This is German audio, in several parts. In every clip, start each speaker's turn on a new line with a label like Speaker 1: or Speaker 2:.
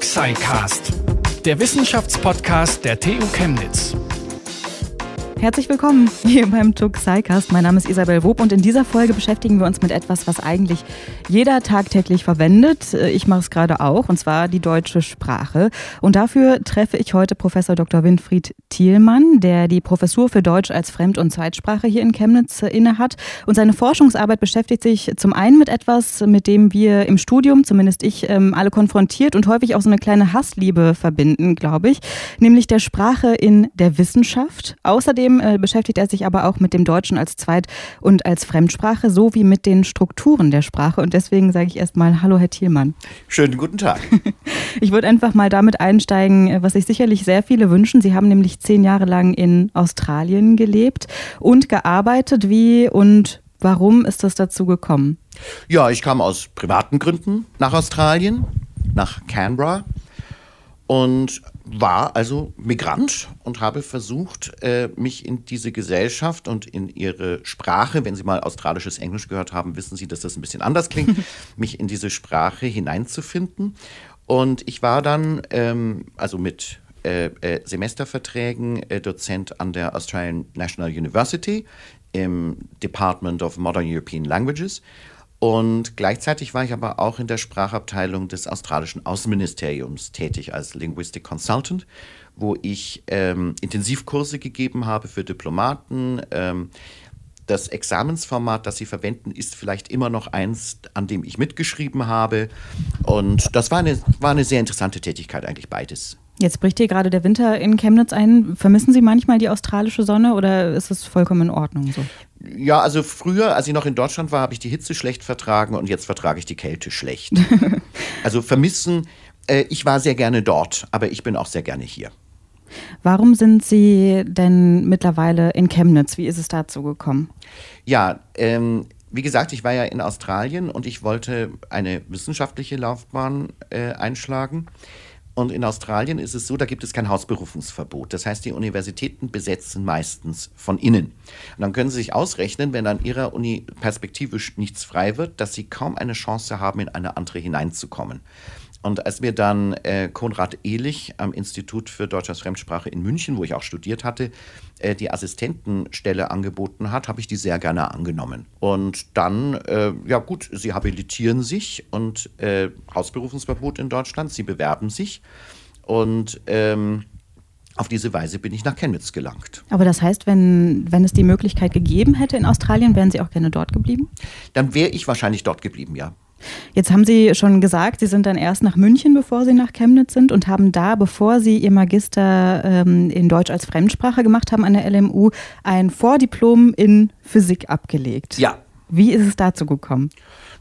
Speaker 1: TUXICast, der Wissenschaftspodcast der TU Chemnitz.
Speaker 2: Herzlich willkommen hier beim Tuk SciCast. Mein Name ist Isabel Wob und in dieser Folge beschäftigen wir uns mit etwas, was eigentlich jeder tagtäglich verwendet. Ich mache es gerade auch, und zwar die deutsche Sprache. Und dafür treffe ich heute Professor Dr. Winfried Thielmann, der die Professur für Deutsch als Fremd- und Zweitsprache hier in Chemnitz innehat. Und seine Forschungsarbeit beschäftigt sich zum einen mit etwas, mit dem wir im Studium, zumindest ich, ähm, alle konfrontiert und häufig auch so eine kleine Hassliebe verbinden, glaube ich, nämlich der Sprache in der Wissenschaft. Außerdem Außerdem äh, beschäftigt er sich aber auch mit dem Deutschen als Zweit- und als Fremdsprache sowie mit den Strukturen der Sprache. Und deswegen sage ich erstmal Hallo, Herr Thielmann.
Speaker 3: Schönen guten Tag.
Speaker 2: Ich würde einfach mal damit einsteigen, äh, was sich sicherlich sehr viele wünschen. Sie haben nämlich zehn Jahre lang in Australien gelebt und gearbeitet. Wie und warum ist das dazu gekommen?
Speaker 3: Ja, ich kam aus privaten Gründen nach Australien, nach Canberra und war also Migrant und habe versucht, äh, mich in diese Gesellschaft und in ihre Sprache, wenn Sie mal australisches Englisch gehört haben, wissen Sie, dass das ein bisschen anders klingt, mich in diese Sprache hineinzufinden. Und ich war dann ähm, also mit äh, äh, Semesterverträgen äh, Dozent an der Australian National University im Department of Modern European Languages und gleichzeitig war ich aber auch in der Sprachabteilung des australischen Außenministeriums tätig als Linguistic Consultant, wo ich ähm, Intensivkurse gegeben habe für Diplomaten. Ähm, das Examensformat, das sie verwenden, ist vielleicht immer noch eins, an dem ich mitgeschrieben habe. Und das war eine, war eine sehr interessante Tätigkeit, eigentlich beides.
Speaker 2: Jetzt bricht hier gerade der Winter in Chemnitz ein. Vermissen Sie manchmal die australische Sonne oder ist es vollkommen in Ordnung so?
Speaker 3: Ja, also früher, als ich noch in Deutschland war, habe ich die Hitze schlecht vertragen und jetzt vertrage ich die Kälte schlecht. also vermissen, äh, ich war sehr gerne dort, aber ich bin auch sehr gerne hier.
Speaker 2: Warum sind Sie denn mittlerweile in Chemnitz? Wie ist es dazu gekommen?
Speaker 3: Ja, ähm, wie gesagt, ich war ja in Australien und ich wollte eine wissenschaftliche Laufbahn äh, einschlagen. Und in Australien ist es so, da gibt es kein Hausberufungsverbot. Das heißt, die Universitäten besetzen meistens von innen. Und dann können Sie sich ausrechnen, wenn an Ihrer Uni perspektivisch nichts frei wird, dass Sie kaum eine Chance haben, in eine andere hineinzukommen. Und als mir dann äh, Konrad Ehlich am Institut für Deutsch als Fremdsprache in München, wo ich auch studiert hatte, äh, die Assistentenstelle angeboten hat, habe ich die sehr gerne angenommen. Und dann, äh, ja gut, sie habilitieren sich und äh, Hausberufungsverbot in Deutschland, sie bewerben sich und ähm, auf diese Weise bin ich nach Chemnitz gelangt.
Speaker 2: Aber das heißt, wenn, wenn es die Möglichkeit gegeben hätte in Australien, wären Sie auch gerne dort geblieben?
Speaker 3: Dann wäre ich wahrscheinlich dort geblieben, ja.
Speaker 2: Jetzt haben Sie schon gesagt, Sie sind dann erst nach München, bevor Sie nach Chemnitz sind und haben da, bevor Sie Ihr Magister ähm, in Deutsch als Fremdsprache gemacht haben an der LMU, ein Vordiplom in Physik abgelegt.
Speaker 3: Ja.
Speaker 2: Wie ist es dazu gekommen?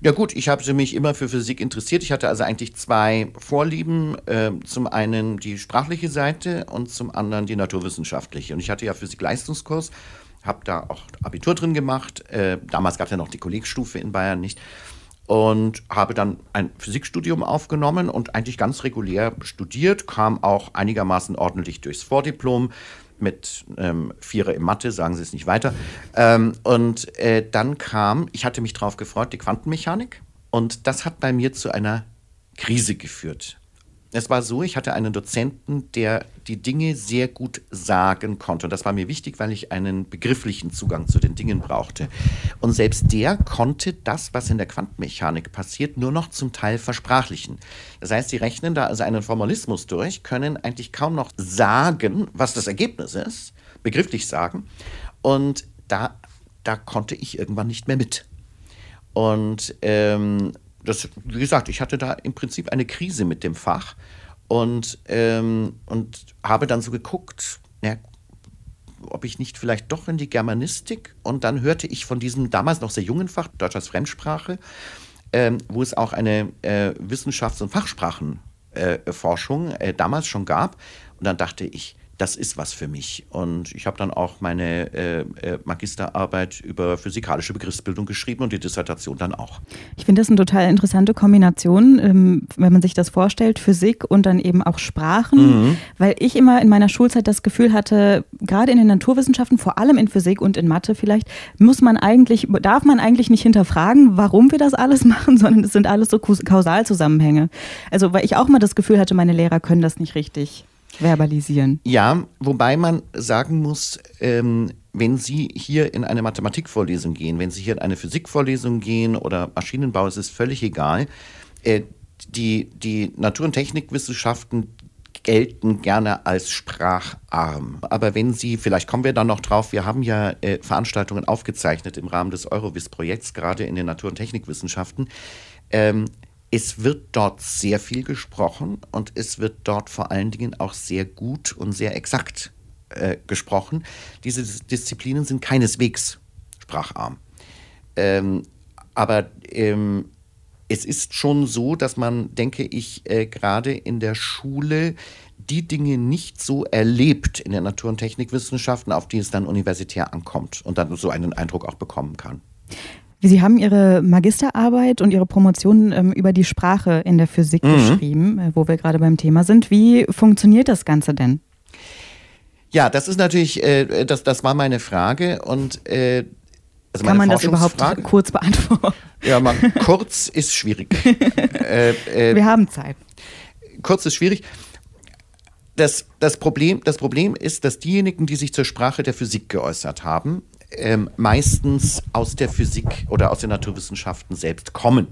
Speaker 3: Ja gut, ich habe mich immer für Physik interessiert. Ich hatte also eigentlich zwei Vorlieben. Äh, zum einen die sprachliche Seite und zum anderen die naturwissenschaftliche. Und ich hatte ja Physik-Leistungskurs, habe da auch Abitur drin gemacht. Äh, damals gab es ja noch die Kollegstufe in Bayern nicht und habe dann ein Physikstudium aufgenommen und eigentlich ganz regulär studiert, kam auch einigermaßen ordentlich durchs Vordiplom mit ähm, Vierer im Mathe, sagen Sie es nicht weiter. Ähm, und äh, dann kam, ich hatte mich darauf gefreut, die Quantenmechanik. Und das hat bei mir zu einer Krise geführt. Es war so, ich hatte einen Dozenten, der die Dinge sehr gut sagen konnte. Und das war mir wichtig, weil ich einen begrifflichen Zugang zu den Dingen brauchte. Und selbst der konnte das, was in der Quantenmechanik passiert, nur noch zum Teil versprachlichen. Das heißt, sie rechnen da also einen Formalismus durch, können eigentlich kaum noch sagen, was das Ergebnis ist, begrifflich sagen. Und da, da konnte ich irgendwann nicht mehr mit. Und ähm, das, wie gesagt, ich hatte da im Prinzip eine Krise mit dem Fach und, ähm, und habe dann so geguckt, ja, ob ich nicht vielleicht doch in die Germanistik und dann hörte ich von diesem damals noch sehr jungen Fach, Deutsch als Fremdsprache, ähm, wo es auch eine äh, Wissenschafts- und Fachsprachenforschung äh, äh, damals schon gab. Und dann dachte ich, das ist was für mich. Und ich habe dann auch meine äh, äh, Magisterarbeit über physikalische Begriffsbildung geschrieben und die Dissertation dann auch.
Speaker 2: Ich finde das eine total interessante Kombination, ähm, wenn man sich das vorstellt, Physik und dann eben auch Sprachen, mhm. weil ich immer in meiner Schulzeit das Gefühl hatte, gerade in den Naturwissenschaften, vor allem in Physik und in Mathe vielleicht, muss man eigentlich, darf man eigentlich nicht hinterfragen, warum wir das alles machen, sondern es sind alles so Kausalzusammenhänge. Also weil ich auch mal das Gefühl hatte, meine Lehrer können das nicht richtig verbalisieren.
Speaker 3: Ja, wobei man sagen muss, ähm, wenn Sie hier in eine Mathematikvorlesung gehen, wenn Sie hier in eine Physikvorlesung gehen oder Maschinenbau, es ist völlig egal. Äh, die, die Natur- und Technikwissenschaften gelten gerne als spracharm. Aber wenn Sie, vielleicht kommen wir da noch drauf, wir haben ja äh, Veranstaltungen aufgezeichnet im Rahmen des Eurovis-Projekts, gerade in den Natur- und Technikwissenschaften. Ähm, es wird dort sehr viel gesprochen und es wird dort vor allen Dingen auch sehr gut und sehr exakt äh, gesprochen. Diese Disziplinen sind keineswegs spracharm. Ähm, aber ähm, es ist schon so, dass man, denke ich, äh, gerade in der Schule die Dinge nicht so erlebt in den Natur- und Technikwissenschaften, auf die es dann universitär ankommt und dann so einen Eindruck auch bekommen kann.
Speaker 2: Sie haben Ihre Magisterarbeit und Ihre Promotion ähm, über die Sprache in der Physik mhm. geschrieben, äh, wo wir gerade beim Thema sind. Wie funktioniert das Ganze denn?
Speaker 3: Ja, das ist natürlich, äh, das, das war meine Frage und äh,
Speaker 2: also Kann man das überhaupt kurz beantworten?
Speaker 3: Ja, man, kurz ist schwierig.
Speaker 2: äh, äh, wir haben Zeit.
Speaker 3: Kurz ist schwierig. Das, das, Problem, das Problem ist, dass diejenigen, die sich zur Sprache der Physik geäußert haben, ähm, meistens aus der Physik oder aus den Naturwissenschaften selbst kommen.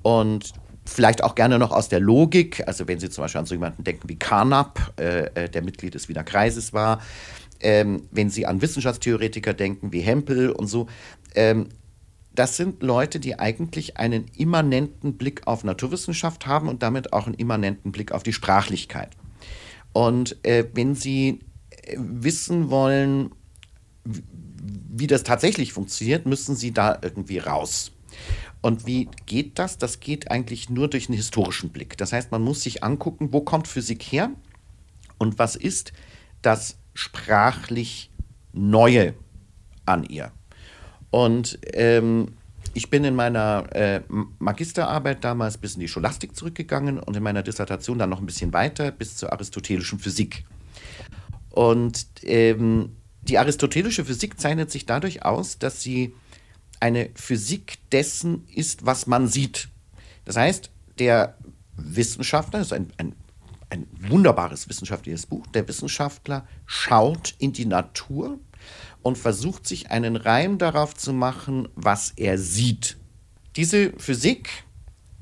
Speaker 3: Und vielleicht auch gerne noch aus der Logik, also wenn Sie zum Beispiel an so jemanden denken wie Carnap, äh, äh, der Mitglied des Wiener Kreises war, ähm, wenn Sie an Wissenschaftstheoretiker denken wie Hempel und so, ähm, das sind Leute, die eigentlich einen immanenten Blick auf Naturwissenschaft haben und damit auch einen immanenten Blick auf die Sprachlichkeit. Und äh, wenn Sie äh, wissen wollen, wie das tatsächlich funktioniert, müssen sie da irgendwie raus. Und wie geht das? Das geht eigentlich nur durch einen historischen Blick. Das heißt, man muss sich angucken, wo kommt Physik her und was ist das sprachlich Neue an ihr. Und ähm, ich bin in meiner äh, Magisterarbeit damals bis in die Scholastik zurückgegangen und in meiner Dissertation dann noch ein bisschen weiter bis zur aristotelischen Physik. Und ähm, die aristotelische Physik zeichnet sich dadurch aus, dass sie eine Physik dessen ist, was man sieht. Das heißt, der Wissenschaftler, das ist ein, ein, ein wunderbares wissenschaftliches Buch, der Wissenschaftler schaut in die Natur und versucht sich einen Reim darauf zu machen, was er sieht. Diese Physik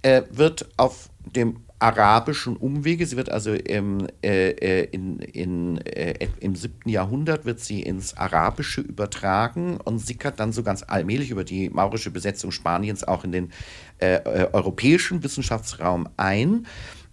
Speaker 3: äh, wird auf dem arabischen Umwege. Sie wird also im, äh, äh, in, in, äh, im 7. Jahrhundert wird sie ins Arabische übertragen und sickert dann so ganz allmählich über die maurische Besetzung Spaniens auch in den äh, äh europäischen Wissenschaftsraum ein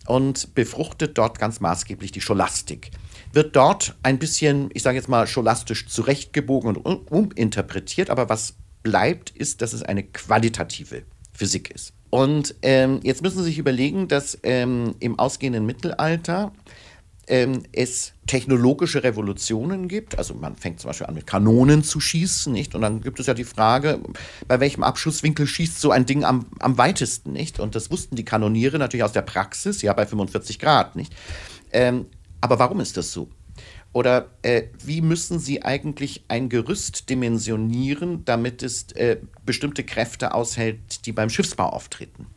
Speaker 3: und befruchtet dort ganz maßgeblich die Scholastik. Wird dort ein bisschen, ich sage jetzt mal, scholastisch zurechtgebogen und uminterpretiert, aber was bleibt, ist, dass es eine qualitative Physik ist. Und ähm, jetzt müssen Sie sich überlegen, dass ähm, im ausgehenden Mittelalter ähm, es technologische Revolutionen gibt. Also man fängt zum Beispiel an mit Kanonen zu schießen, nicht? Und dann gibt es ja die Frage, bei welchem Abschusswinkel schießt so ein Ding am, am weitesten, nicht? Und das wussten die Kanoniere natürlich aus der Praxis, ja bei 45 Grad, nicht? Ähm, aber warum ist das so? Oder äh, wie müssen Sie eigentlich ein Gerüst dimensionieren, damit es äh, bestimmte Kräfte aushält, die beim Schiffsbau auftreten?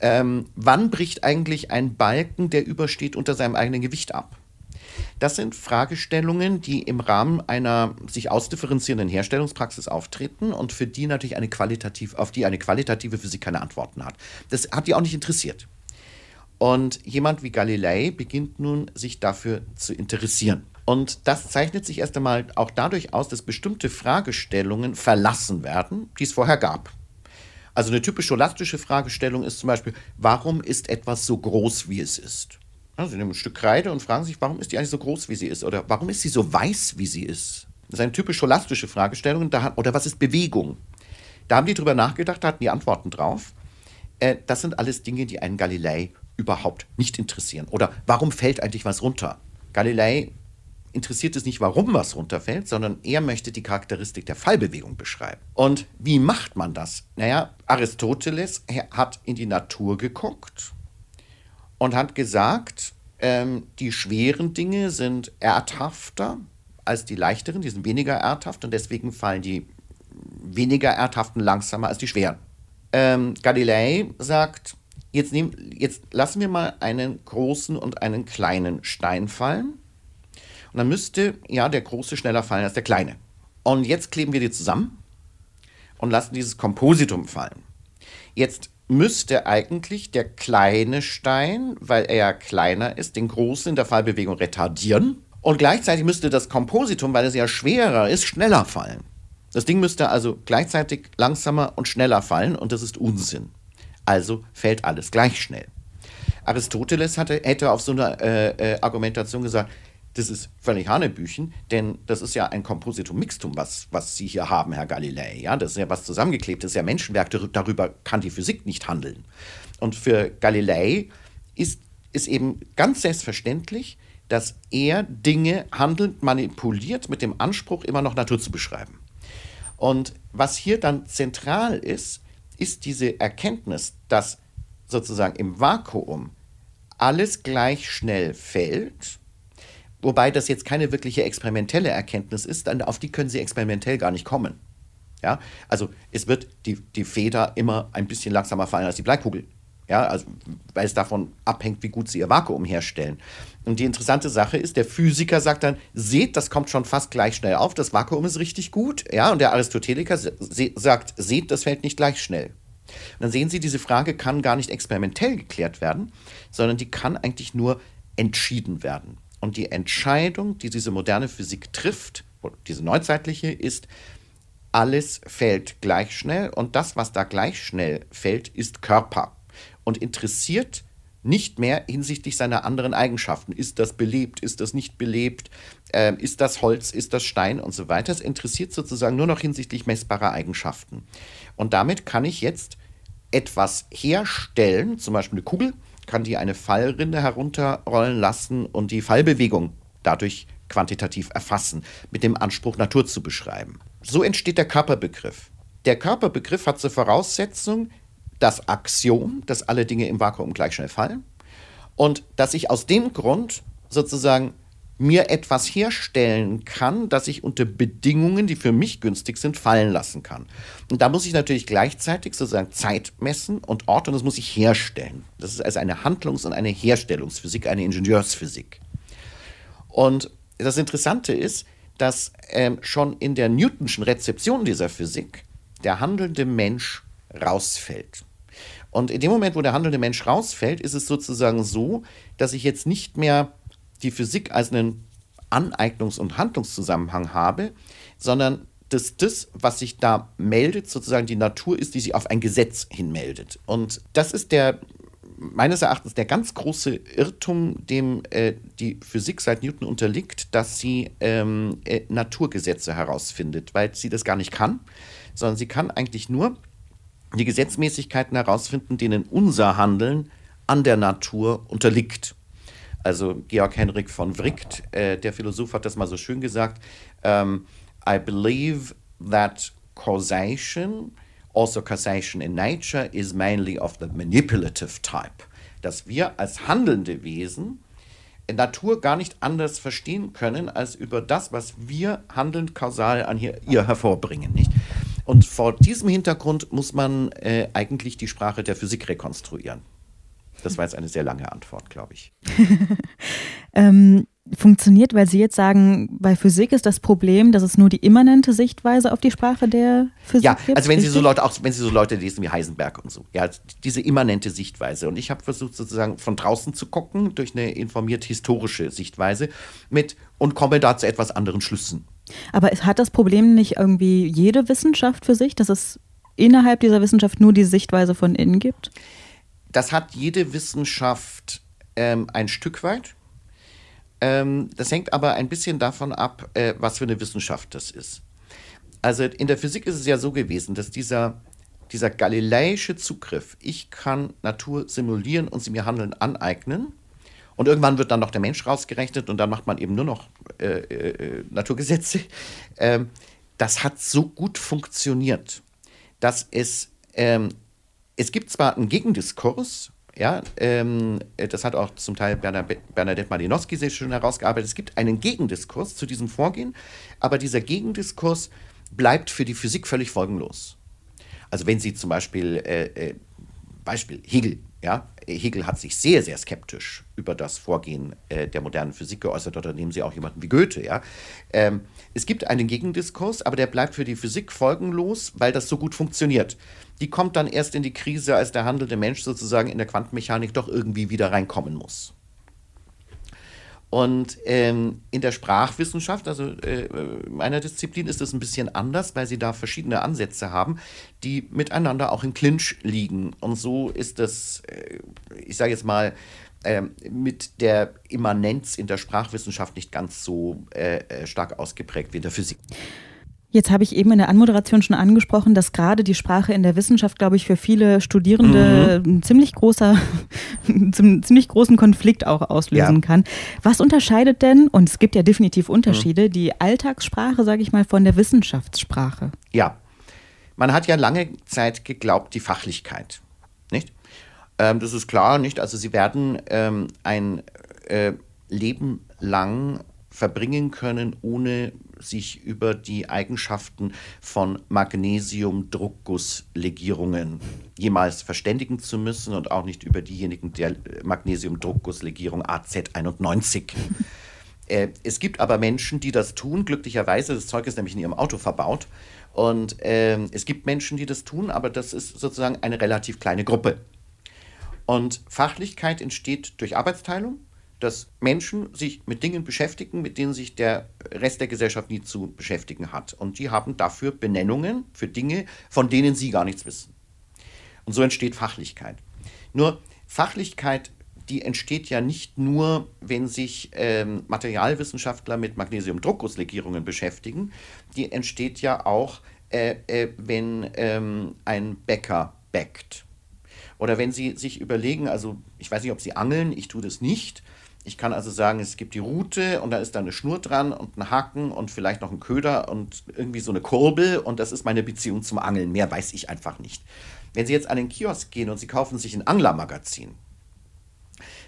Speaker 3: Ähm, wann bricht eigentlich ein Balken, der übersteht, unter seinem eigenen Gewicht ab? Das sind Fragestellungen, die im Rahmen einer sich ausdifferenzierenden Herstellungspraxis auftreten und für die natürlich eine qualitativ, auf die eine qualitative Physik keine Antworten hat. Das hat die auch nicht interessiert. Und jemand wie Galilei beginnt nun, sich dafür zu interessieren. Und das zeichnet sich erst einmal auch dadurch aus, dass bestimmte Fragestellungen verlassen werden, die es vorher gab. Also eine typisch scholastische Fragestellung ist zum Beispiel, warum ist etwas so groß, wie es ist? Sie nehmen ein Stück Kreide und fragen sich, warum ist die eigentlich so groß, wie sie ist? Oder warum ist sie so weiß, wie sie ist? Das ist eine typisch scholastische Fragestellung. Oder was ist Bewegung? Da haben die drüber nachgedacht, da hatten die Antworten drauf. Äh, das sind alles Dinge, die einen Galilei überhaupt nicht interessieren. Oder warum fällt eigentlich was runter? Galilei interessiert es nicht, warum was runterfällt, sondern er möchte die Charakteristik der Fallbewegung beschreiben. Und wie macht man das? Naja, Aristoteles hat in die Natur geguckt und hat gesagt, ähm, die schweren Dinge sind erdhafter als die leichteren, die sind weniger erdhaft und deswegen fallen die weniger erdhaften langsamer als die schweren. Ähm, Galilei sagt, jetzt, nehm, jetzt lassen wir mal einen großen und einen kleinen Stein fallen. Und dann müsste ja der große schneller fallen als der kleine. Und jetzt kleben wir die zusammen und lassen dieses Kompositum fallen. Jetzt müsste eigentlich der kleine Stein, weil er ja kleiner ist, den großen in der Fallbewegung retardieren. Und gleichzeitig müsste das Kompositum, weil es ja schwerer ist, schneller fallen. Das Ding müsste also gleichzeitig langsamer und schneller fallen und das ist Unsinn. Also fällt alles gleich schnell. Aristoteles hatte, hätte auf so eine äh, äh, Argumentation gesagt, das ist völlig Hanebüchen, denn das ist ja ein Kompositum Mixtum, was, was Sie hier haben, Herr Galilei. Ja, das ist ja was zusammengeklebt, das ist ja Menschenwerk, darüber kann die Physik nicht handeln. Und für Galilei ist, ist eben ganz selbstverständlich, dass er Dinge handelnd manipuliert mit dem Anspruch, immer noch Natur zu beschreiben. Und was hier dann zentral ist, ist diese Erkenntnis, dass sozusagen im Vakuum alles gleich schnell fällt, wobei das jetzt keine wirkliche experimentelle Erkenntnis ist, dann auf die können Sie experimentell gar nicht kommen. Ja, also es wird die, die Feder immer ein bisschen langsamer fallen als die Bleikugel. Ja, also, weil es davon abhängt, wie gut sie ihr Vakuum herstellen. Und die interessante Sache ist, der Physiker sagt dann, seht, das kommt schon fast gleich schnell auf, das Vakuum ist richtig gut. Ja, und der Aristoteliker se sagt, seht, das fällt nicht gleich schnell. Und dann sehen Sie, diese Frage kann gar nicht experimentell geklärt werden, sondern die kann eigentlich nur entschieden werden. Und die Entscheidung, die diese moderne Physik trifft, diese neuzeitliche, ist, alles fällt gleich schnell und das, was da gleich schnell fällt, ist Körper und interessiert nicht mehr hinsichtlich seiner anderen Eigenschaften. Ist das belebt, ist das nicht belebt, äh, ist das Holz, ist das Stein und so weiter. Es interessiert sozusagen nur noch hinsichtlich messbarer Eigenschaften. Und damit kann ich jetzt etwas herstellen, zum Beispiel eine Kugel, kann die eine Fallrinde herunterrollen lassen und die Fallbewegung dadurch quantitativ erfassen, mit dem Anspruch, Natur zu beschreiben. So entsteht der Körperbegriff. Der Körperbegriff hat zur Voraussetzung, das Axiom, dass alle Dinge im Vakuum gleich schnell fallen und dass ich aus dem Grund sozusagen mir etwas herstellen kann, das ich unter Bedingungen, die für mich günstig sind, fallen lassen kann. Und da muss ich natürlich gleichzeitig sozusagen Zeit messen und Ort und das muss ich herstellen. Das ist also eine Handlungs- und eine Herstellungsphysik, eine Ingenieursphysik. Und das Interessante ist, dass ähm, schon in der Newtonschen Rezeption dieser Physik der handelnde Mensch rausfällt. Und in dem Moment, wo der handelnde Mensch rausfällt, ist es sozusagen so, dass ich jetzt nicht mehr die Physik als einen Aneignungs- und Handlungszusammenhang habe, sondern dass das, was sich da meldet, sozusagen die Natur ist, die sich auf ein Gesetz hinmeldet. Und das ist der meines Erachtens der ganz große Irrtum, dem äh, die Physik seit Newton unterliegt, dass sie ähm, äh, Naturgesetze herausfindet, weil sie das gar nicht kann, sondern sie kann eigentlich nur die Gesetzmäßigkeiten herausfinden, denen unser Handeln an der Natur unterliegt. Also Georg Henrik von Wright, äh, der Philosoph, hat das mal so schön gesagt. Um, I believe that causation, also causation in nature, is mainly of the manipulative type. Dass wir als handelnde Wesen Natur gar nicht anders verstehen können als über das, was wir handelnd kausal an ihr, ihr hervorbringen. Nicht? Und vor diesem Hintergrund muss man äh, eigentlich die Sprache der Physik rekonstruieren. Das war jetzt eine sehr lange Antwort, glaube ich.
Speaker 2: ähm, funktioniert, weil Sie jetzt sagen, bei Physik ist das Problem, dass es nur die immanente Sichtweise auf die Sprache der Physik
Speaker 3: ja,
Speaker 2: gibt.
Speaker 3: Ja, also wenn Sie so Leute, auch wenn Sie so Leute lesen wie Heisenberg und so, ja, diese immanente Sichtweise. Und ich habe versucht sozusagen von draußen zu gucken durch eine informiert historische Sichtweise mit und komme da zu etwas anderen Schlüssen.
Speaker 2: Aber hat das Problem nicht irgendwie jede Wissenschaft für sich, dass es innerhalb dieser Wissenschaft nur die Sichtweise von innen gibt?
Speaker 3: Das hat jede Wissenschaft ähm, ein Stück weit. Ähm, das hängt aber ein bisschen davon ab, äh, was für eine Wissenschaft das ist. Also in der Physik ist es ja so gewesen, dass dieser, dieser galileische Zugriff, ich kann Natur simulieren und sie mir handeln aneignen, Und irgendwann wird dann noch der Mensch rausgerechnet und dann macht man eben nur noch äh, äh, Naturgesetze. Ähm, das hat so gut funktioniert, dass es, ähm, es gibt zwar einen Gegendiskurs, ja, ähm, das hat auch zum Teil Bernadette Malinowski sehr schön herausgearbeitet. Es gibt einen Gegendiskurs zu diesem Vorgehen, aber dieser Gegendiskurs bleibt für die Physik völlig folgenlos. Also wenn Sie zum Beispiel, äh, äh, Beispiel Hegel, ja, Hegel hat sich sehr, sehr skeptisch über das Vorgehen äh, der modernen Physik geäußert, oder nehmen Sie auch jemanden wie Goethe. Ja? Ähm, es gibt einen Gegendiskurs, aber der bleibt für die Physik folgenlos, weil das so gut funktioniert. Die kommt dann erst in die Krise, als der handelnde Mensch sozusagen in der Quantenmechanik doch irgendwie wieder reinkommen muss. Und ähm, in der Sprachwissenschaft, also äh, meiner Disziplin, ist es ein bisschen anders, weil sie da verschiedene Ansätze haben, die miteinander auch im Clinch liegen. Und so ist das, äh, ich sage jetzt mal, äh, mit der Immanenz in der Sprachwissenschaft nicht ganz so äh, äh, stark ausgeprägt wie in der Physik.
Speaker 2: Jetzt habe ich eben in der Anmoderation schon angesprochen, dass gerade die Sprache in der Wissenschaft, glaube ich, für viele Studierende mhm. ein ziemlich großer, ziemlich großen Konflikt auch auslösen ja. kann. Was unterscheidet denn, und es gibt ja definitiv Unterschiede, mhm. die Alltagssprache, sage ich mal, von der Wissenschaftssprache?
Speaker 3: Ja, man hat ja lange Zeit geglaubt, die Fachlichkeit, nicht? Ähm, das ist klar, nicht? Also sie werden ähm, ein äh, Leben lang verbringen können, ohne sich über die Eigenschaften von Magnesium-Druckgusslegierungen jemals verständigen zu müssen und auch nicht über diejenigen der Magnesium-Druckgusslegierung AZ91. äh, es gibt aber Menschen, die das tun, glücklicherweise. Das Zeug ist nämlich in ihrem Auto verbaut. Und äh, es gibt Menschen, die das tun, aber das ist sozusagen eine relativ kleine Gruppe. Und Fachlichkeit entsteht durch Arbeitsteilung dass Menschen sich mit Dingen beschäftigen, mit denen sich der Rest der Gesellschaft nie zu beschäftigen hat. Und die haben dafür Benennungen für Dinge, von denen sie gar nichts wissen. Und so entsteht Fachlichkeit. Nur Fachlichkeit, die entsteht ja nicht nur, wenn sich ähm, Materialwissenschaftler mit Magnesium-Druckgusslegierungen beschäftigen, die entsteht ja auch, äh, äh, wenn ähm, ein Bäcker bäckt. Oder wenn Sie sich überlegen, also ich weiß nicht, ob Sie angeln, ich tue das nicht, ich kann also sagen, es gibt die Route und da ist da eine Schnur dran und ein Haken und vielleicht noch ein Köder und irgendwie so eine Kurbel und das ist meine Beziehung zum Angeln. Mehr weiß ich einfach nicht. Wenn Sie jetzt an den Kiosk gehen und Sie kaufen sich ein Anglermagazin,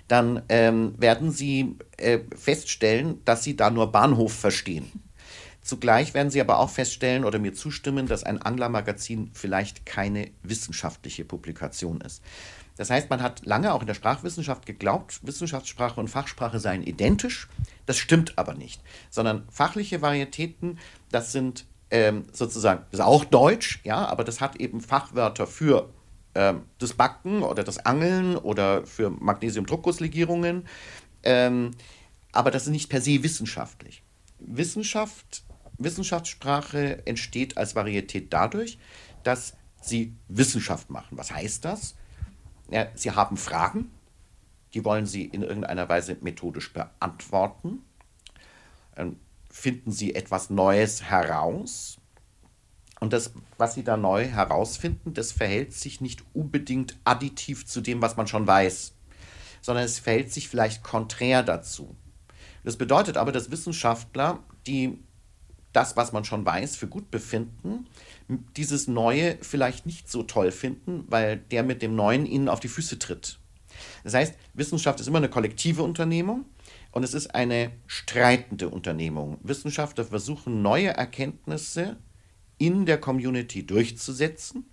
Speaker 3: dann ähm, werden Sie äh, feststellen, dass Sie da nur Bahnhof verstehen. Zugleich werden Sie aber auch feststellen oder mir zustimmen, dass ein Anglermagazin vielleicht keine wissenschaftliche Publikation ist. Das heißt, man hat lange auch in der Sprachwissenschaft geglaubt, Wissenschaftssprache und Fachsprache seien identisch. Das stimmt aber nicht, sondern fachliche Varietäten, das sind ähm, sozusagen, das ist auch Deutsch, ja, aber das hat eben Fachwörter für ähm, das Backen oder das Angeln oder für Magnesium-Druckgusslegierungen. Ähm, aber das ist nicht per se wissenschaftlich. Wissenschaft, Wissenschaftssprache entsteht als Varietät dadurch, dass sie Wissenschaft machen. Was heißt das? Ja, Sie haben Fragen, die wollen Sie in irgendeiner Weise methodisch beantworten. Ähm, finden Sie etwas Neues heraus. Und das, was Sie da neu herausfinden, das verhält sich nicht unbedingt additiv zu dem, was man schon weiß, sondern es verhält sich vielleicht konträr dazu. Das bedeutet aber, dass Wissenschaftler, die das, was man schon weiß, für gut befinden, dieses Neue vielleicht nicht so toll finden, weil der mit dem Neuen ihnen auf die Füße tritt. Das heißt, Wissenschaft ist immer eine kollektive Unternehmung und es ist eine streitende Unternehmung. Wissenschaftler versuchen neue Erkenntnisse in der Community durchzusetzen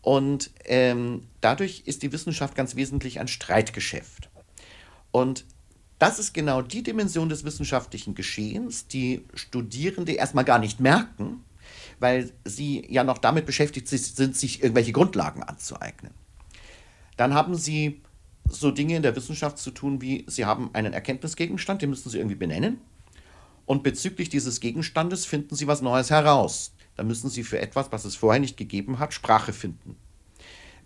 Speaker 3: und ähm, dadurch ist die Wissenschaft ganz wesentlich ein Streitgeschäft. Und das ist genau die Dimension des wissenschaftlichen Geschehens, die Studierende erstmal gar nicht merken, weil sie ja noch damit beschäftigt sind, sich irgendwelche Grundlagen anzueignen. Dann haben sie so Dinge in der Wissenschaft zu tun, wie sie haben einen Erkenntnisgegenstand, den müssen sie irgendwie benennen. Und bezüglich dieses Gegenstandes finden sie was Neues heraus. Da müssen sie für etwas, was es vorher nicht gegeben hat, Sprache finden.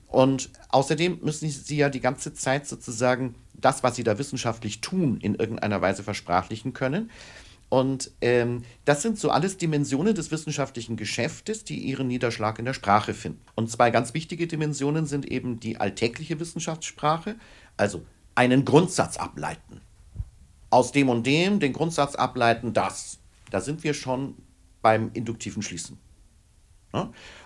Speaker 3: Und außerdem müssen sie ja die ganze Zeit sozusagen das, was sie da wissenschaftlich tun, in irgendeiner Weise versprachlichen können. Und ähm, das sind so alles Dimensionen des wissenschaftlichen Geschäftes, die ihren Niederschlag in der Sprache finden. Und zwei ganz wichtige Dimensionen sind eben die alltägliche Wissenschaftssprache, also einen Grundsatz ableiten. aus dem und dem den Grundsatz ableiten, das. Da sind wir schon beim induktiven Schließen.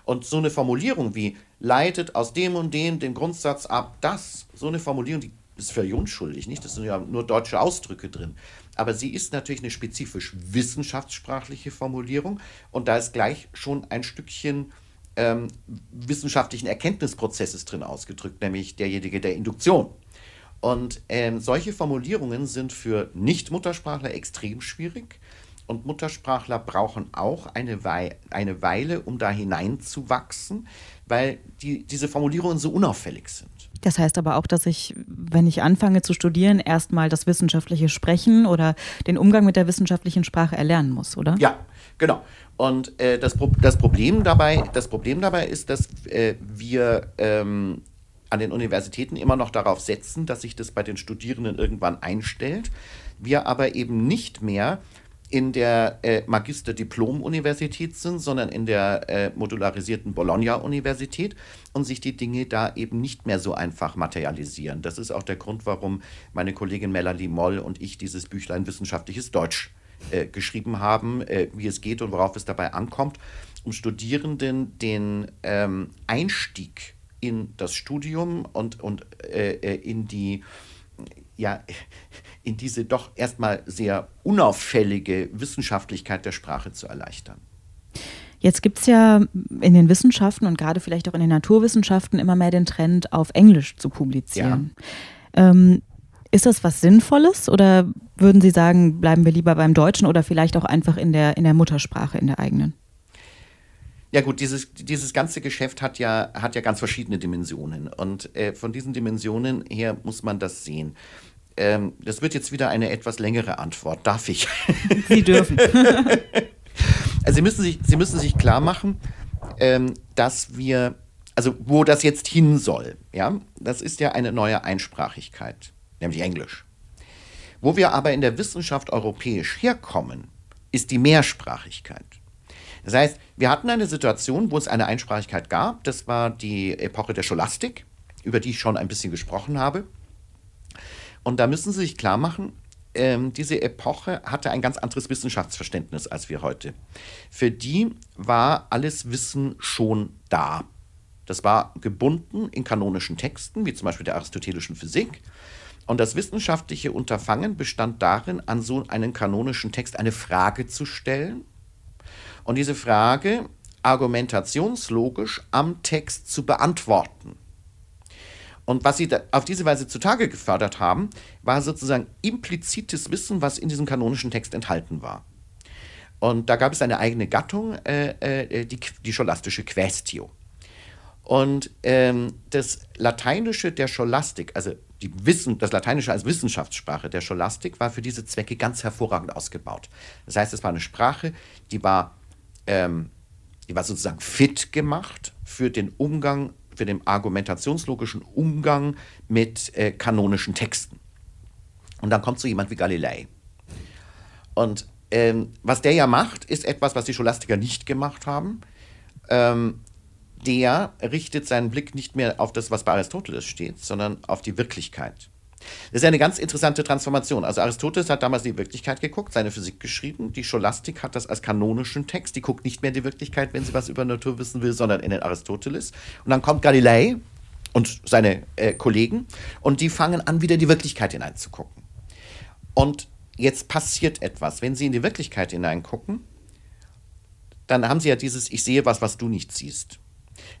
Speaker 3: Und so eine Formulierung wie leitet aus dem und dem den Grundsatz ab, das, so eine Formulierung, die ist völlig unschuldig, nicht? Das sind ja nur deutsche Ausdrücke drin. Aber sie ist natürlich eine spezifisch wissenschaftssprachliche Formulierung und da ist gleich schon ein Stückchen ähm, wissenschaftlichen Erkenntnisprozesses drin ausgedrückt, nämlich derjenige der Induktion. Und ähm, solche Formulierungen sind für Nicht-Muttersprachler extrem schwierig. Und Muttersprachler brauchen auch eine, Wei eine Weile, um da hineinzuwachsen, weil die, diese Formulierungen so unauffällig sind.
Speaker 2: Das heißt aber auch, dass ich, wenn ich anfange zu studieren, erstmal das wissenschaftliche Sprechen oder den Umgang mit der wissenschaftlichen Sprache erlernen muss, oder?
Speaker 3: Ja, genau. Und äh, das, Pro das, Problem dabei, das Problem dabei ist, dass äh, wir ähm, an den Universitäten immer noch darauf setzen, dass sich das bei den Studierenden irgendwann einstellt. Wir aber eben nicht mehr in der äh, Magister-Diplom-Universität sind, sondern in der äh, modularisierten Bologna-Universität und sich die Dinge da eben nicht mehr so einfach materialisieren. Das ist auch der Grund, warum meine Kollegin Melanie Moll und ich dieses Büchlein Wissenschaftliches Deutsch äh, geschrieben haben, äh, wie es geht und worauf es dabei ankommt, um Studierenden den ähm, Einstieg in das Studium und, und äh, äh, in die ja, in diese doch erstmal sehr unauffällige Wissenschaftlichkeit der Sprache zu erleichtern.
Speaker 2: Jetzt gibt es ja in den Wissenschaften und gerade vielleicht auch in den Naturwissenschaften immer mehr den Trend, auf Englisch zu publizieren. Ja. Ähm, ist das was Sinnvolles oder würden Sie sagen, bleiben wir lieber beim Deutschen oder vielleicht auch einfach in der, in der Muttersprache, in der eigenen?
Speaker 3: Ja gut, dieses, dieses ganze Geschäft hat ja, hat ja ganz verschiedene Dimensionen. Und äh, von diesen Dimensionen her muss man das sehen. Ähm, das wird jetzt wieder eine etwas längere Antwort. Darf ich?
Speaker 2: Sie dürfen.
Speaker 3: also Sie müssen sich, Sie müssen sich klar machen, ähm, dass wir, also wo das jetzt hin soll, ja, das ist ja eine neue Einsprachigkeit, nämlich Englisch. Wo wir aber in der Wissenschaft europäisch herkommen, ist die Mehrsprachigkeit. Das heißt, wir hatten eine Situation, wo es eine Einsprachigkeit gab. Das war die Epoche der Scholastik, über die ich schon ein bisschen gesprochen habe. Und da müssen Sie sich klar machen, ähm, diese Epoche hatte ein ganz anderes Wissenschaftsverständnis als wir heute. Für die war alles Wissen schon da. Das war gebunden in kanonischen Texten, wie zum Beispiel der aristotelischen Physik. Und das wissenschaftliche Unterfangen bestand darin, an so einen kanonischen Text eine Frage zu stellen und diese Frage argumentationslogisch am Text zu beantworten. Und was sie auf diese Weise zutage gefördert haben, war sozusagen implizites Wissen, was in diesem kanonischen Text enthalten war. Und da gab es eine eigene Gattung, äh, äh, die, die scholastische Quaestio. Und ähm, das Lateinische der Scholastik, also die Wissen, das Lateinische als Wissenschaftssprache der Scholastik, war für diese Zwecke ganz hervorragend ausgebaut. Das heißt, es war eine Sprache, die war ähm, die war sozusagen fit gemacht für den Umgang, für den argumentationslogischen Umgang mit äh, kanonischen Texten. Und dann kommt so jemand wie Galilei. Und ähm, was der ja macht, ist etwas, was die Scholastiker nicht gemacht haben. Ähm, der richtet seinen Blick nicht mehr auf das, was bei Aristoteles steht, sondern auf die Wirklichkeit. Das ist eine ganz interessante Transformation. Also Aristoteles hat damals die Wirklichkeit geguckt, seine Physik geschrieben. Die Scholastik hat das als kanonischen Text. Die guckt nicht mehr die Wirklichkeit, wenn sie was über Natur wissen will, sondern in den Aristoteles. Und dann kommt Galilei und seine äh, Kollegen und die fangen an, wieder die Wirklichkeit hineinzugucken. Und jetzt passiert etwas. Wenn sie in die Wirklichkeit hineingucken, dann haben sie ja dieses Ich sehe was, was du nicht siehst.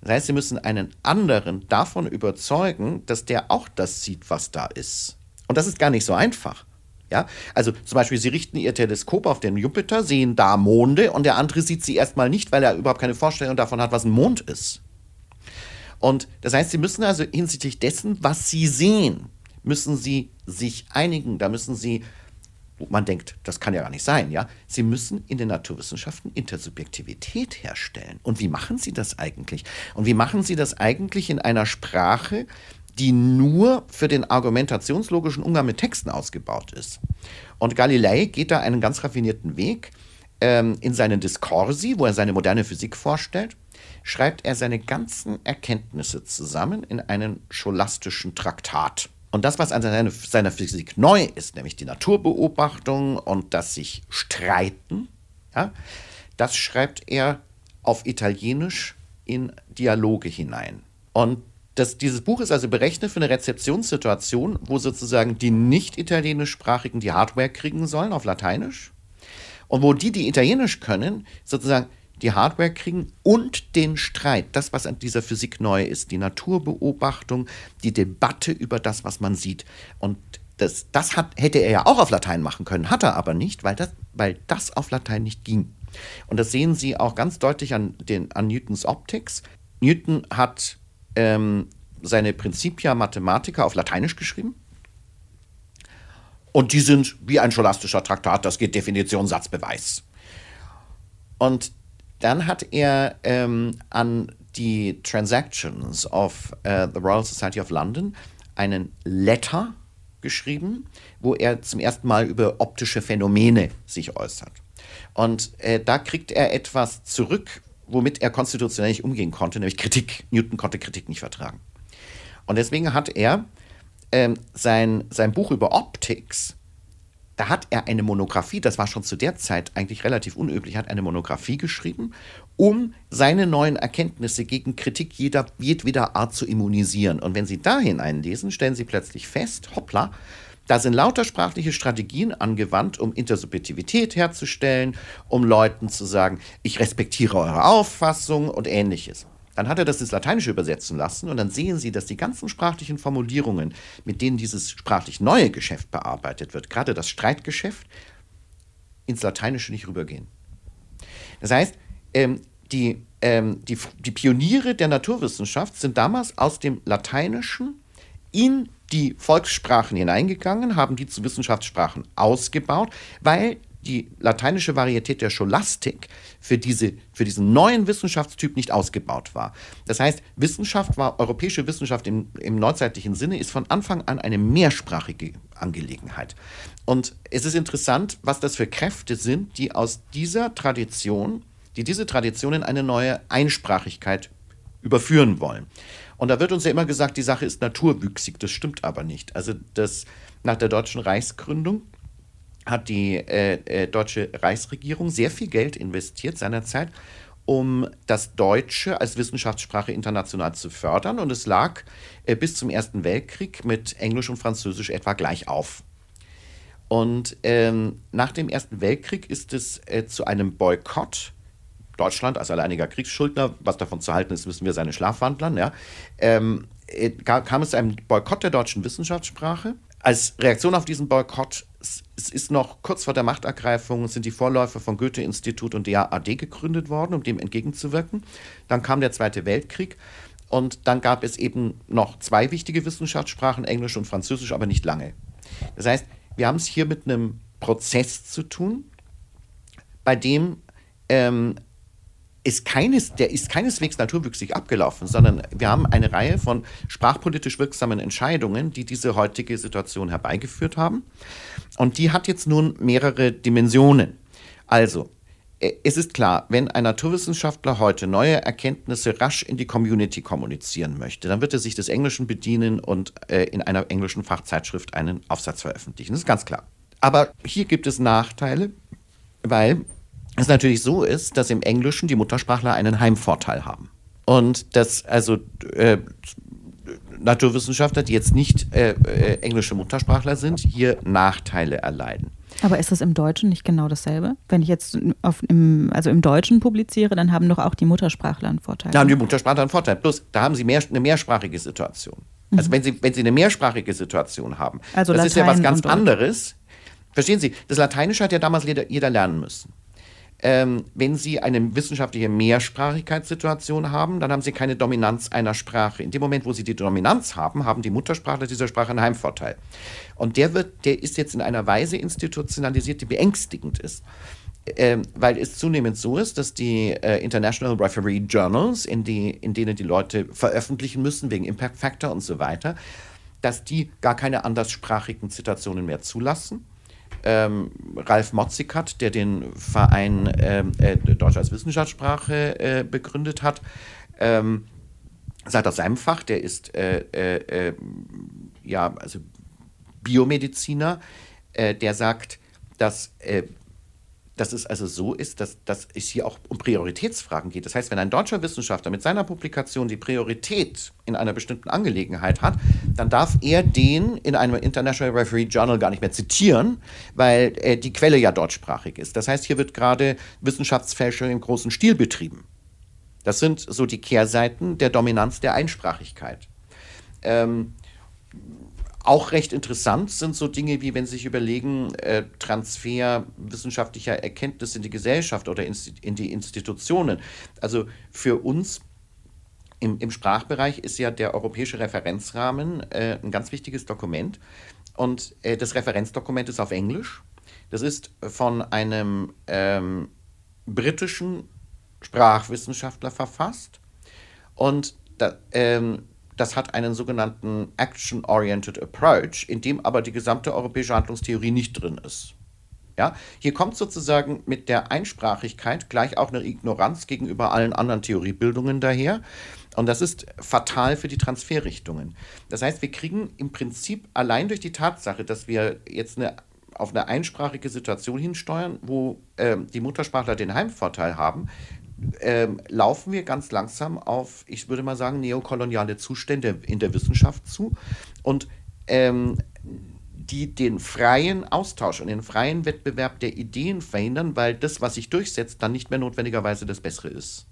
Speaker 3: Das heißt, sie müssen einen anderen davon überzeugen, dass der auch das sieht, was da ist. Und das ist gar nicht so einfach. Ja, also zum Beispiel, sie richten ihr Teleskop auf den Jupiter, sehen da Monde und der andere sieht sie erstmal nicht, weil er überhaupt keine Vorstellung davon hat, was ein Mond ist. Und das heißt, sie müssen also hinsichtlich dessen, was sie sehen, müssen sie sich einigen. Da müssen sie man denkt, das kann ja gar nicht sein, ja. Sie müssen in den Naturwissenschaften Intersubjektivität herstellen. Und wie machen Sie das eigentlich? Und wie machen Sie das eigentlich in einer Sprache, die nur für den argumentationslogischen Umgang mit Texten ausgebaut ist? Und Galilei geht da einen ganz raffinierten Weg. Ähm, in seinen Discorsi, wo er seine moderne Physik vorstellt, schreibt er seine ganzen Erkenntnisse zusammen in einen scholastischen Traktat. Und das, was an seiner, seiner Physik neu ist, nämlich die Naturbeobachtung und das sich streiten, ja, das schreibt er auf Italienisch in Dialoge hinein. Und das, dieses Buch ist also berechnet für eine Rezeptionssituation, wo sozusagen die nicht italienischsprachigen die Hardware kriegen sollen auf Lateinisch und wo die, die Italienisch können, sozusagen die Hardware kriegen und den Streit, das, was an dieser Physik neu ist, die Naturbeobachtung, die Debatte über das, was man sieht. Und das, das hat, hätte er ja auch auf Latein machen können, hat er aber nicht, weil das, weil das auf Latein nicht ging. Und das sehen Sie auch ganz deutlich an, den, an Newtons Optics. Newton hat ähm, seine Principia Mathematica auf Lateinisch geschrieben. Und die sind wie ein scholastischer Traktat, das geht Definition, Satzbeweis. Und dann hat er ähm, an die Transactions of uh, the Royal Society of London einen Letter geschrieben, wo er zum ersten Mal über optische Phänomene sich äußert. Und äh, da kriegt er etwas zurück, womit er konstitutionell nicht umgehen konnte, nämlich Kritik. Newton konnte Kritik nicht vertragen. Und deswegen hat er ähm, sein, sein Buch über Optics da hat er eine Monographie, das war schon zu der Zeit eigentlich relativ unüblich, hat eine Monographie geschrieben, um seine neuen Erkenntnisse gegen Kritik jeder, jedweder Art zu immunisieren. Und wenn Sie da hineinlesen, stellen Sie plötzlich fest, hoppla, da sind lauter sprachliche Strategien angewandt, um Intersubjektivität herzustellen, um Leuten zu sagen, ich respektiere eure Auffassung und ähnliches. Dann hat er das ins Lateinische übersetzen lassen und dann sehen Sie, dass die ganzen sprachlichen Formulierungen, mit denen dieses sprachlich neue Geschäft bearbeitet wird, gerade das Streitgeschäft, ins Lateinische nicht rübergehen. Das heißt, ähm, die, ähm, die, die Pioniere der Naturwissenschaft sind damals aus dem Lateinischen in die Volkssprachen hineingegangen, haben die zu Wissenschaftssprachen ausgebaut, weil die lateinische Varietät der Scholastik für, diese, für diesen neuen Wissenschaftstyp nicht ausgebaut war. Das heißt, Wissenschaft war, europäische Wissenschaft im, im neuzeitlichen Sinne, ist von Anfang an eine mehrsprachige Angelegenheit. Und es ist interessant, was das für Kräfte sind, die aus dieser Tradition, die diese Tradition in eine neue Einsprachigkeit überführen wollen. Und da wird uns ja immer gesagt, die Sache ist naturwüchsig. Das stimmt aber nicht. Also das nach der deutschen Reichsgründung hat die äh, äh, deutsche Reichsregierung sehr viel Geld investiert seinerzeit, um das Deutsche als Wissenschaftssprache international zu fördern. Und es lag äh, bis zum Ersten Weltkrieg mit Englisch und Französisch etwa gleich auf. Und ähm, nach dem Ersten Weltkrieg ist es äh, zu einem Boykott Deutschland als alleiniger Kriegsschuldner, was davon zu halten ist, wissen wir seine Schlafwandlern, ja, ähm, äh, kam es zu einem Boykott der deutschen Wissenschaftssprache. Als Reaktion auf diesen Boykott es ist noch kurz vor der Machtergreifung, sind die Vorläufer von Goethe-Institut und der AD gegründet worden, um dem entgegenzuwirken. Dann kam der Zweite Weltkrieg und dann gab es eben noch zwei wichtige Wissenschaftssprachen, Englisch und Französisch, aber nicht lange. Das heißt, wir haben es hier mit einem Prozess zu tun, bei dem ähm, ist keines, der ist keineswegs naturwüchsig abgelaufen, sondern wir haben eine Reihe von sprachpolitisch wirksamen Entscheidungen, die diese heutige Situation herbeigeführt haben. Und die hat jetzt nun mehrere Dimensionen. Also, äh, es ist klar, wenn ein Naturwissenschaftler heute neue Erkenntnisse rasch in die Community kommunizieren möchte, dann wird er sich des Englischen bedienen und äh, in einer englischen Fachzeitschrift einen Aufsatz veröffentlichen. Das ist ganz klar. Aber hier gibt es Nachteile, weil es natürlich so ist, dass im Englischen die Muttersprachler einen Heimvorteil haben. Und dass also äh, Naturwissenschaftler, die jetzt nicht äh, äh, englische Muttersprachler sind, hier Nachteile erleiden.
Speaker 2: Aber ist das im Deutschen nicht genau dasselbe? Wenn ich jetzt auf, im, also im Deutschen publiziere, dann haben doch auch die Muttersprachler einen Vorteil.
Speaker 3: Da haben die Muttersprachler einen Vorteil. Plus, da haben sie mehr, eine mehrsprachige Situation. Also mhm. wenn, sie, wenn sie eine mehrsprachige Situation haben, also das Latein ist ja was ganz anderes. Verstehen Sie, das Lateinische hat ja damals jeder, jeder lernen müssen. Ähm, wenn Sie eine wissenschaftliche Mehrsprachigkeitssituation haben, dann haben Sie keine Dominanz einer Sprache. In dem Moment, wo Sie die Dominanz haben, haben die Muttersprachler dieser Sprache einen Heimvorteil. Und der, wird, der ist jetzt in einer Weise institutionalisiert, die beängstigend ist. Ähm, weil es zunehmend so ist, dass die äh, International Referee Journals, in, die, in denen die Leute veröffentlichen müssen, wegen Impact Factor und so weiter, dass die gar keine anderssprachigen Situationen mehr zulassen ähm, Ralf Motzikat, der den Verein ähm, äh, Deutsch als Wissenschaftssprache äh, begründet hat, ähm, sagt aus seinem Fach, der ist äh, äh, äh ja, also Biomediziner, äh, der sagt, dass dass es also so ist, dass, dass es hier auch um Prioritätsfragen geht. Das heißt, wenn ein deutscher Wissenschaftler mit seiner Publikation die Priorität in einer bestimmten Angelegenheit hat, dann darf er den in einem International Referee Journal gar nicht mehr zitieren, weil äh, die Quelle ja deutschsprachig ist. Das heißt, hier wird gerade Wissenschaftsfälschung im großen Stil betrieben. Das sind so die Kehrseiten der Dominanz der Einsprachigkeit. Ähm, auch recht interessant sind so Dinge wie, wenn Sie sich überlegen, äh, Transfer wissenschaftlicher Erkenntnisse in die Gesellschaft oder in die Institutionen. Also für uns im, im Sprachbereich ist ja der europäische Referenzrahmen äh, ein ganz wichtiges Dokument. Und äh, das Referenzdokument ist auf Englisch. Das ist von einem ähm, britischen Sprachwissenschaftler verfasst. Und da, ähm, das hat einen sogenannten Action-Oriented Approach, in dem aber die gesamte europäische Handlungstheorie nicht drin ist. Ja, hier kommt sozusagen mit der Einsprachigkeit gleich auch eine Ignoranz gegenüber allen anderen Theoriebildungen daher. Und das ist fatal für die Transferrichtungen. Das heißt, wir kriegen im Prinzip allein durch die Tatsache, dass wir jetzt eine, auf eine einsprachige Situation hinsteuern, wo äh, die Muttersprachler den Heimvorteil haben, ähm, laufen wir ganz langsam auf, ich würde mal sagen, neokoloniale Zustände in der Wissenschaft zu und ähm, die den freien Austausch und den freien Wettbewerb der Ideen verhindern, weil das, was sich durchsetzt, dann nicht mehr notwendigerweise das Bessere ist.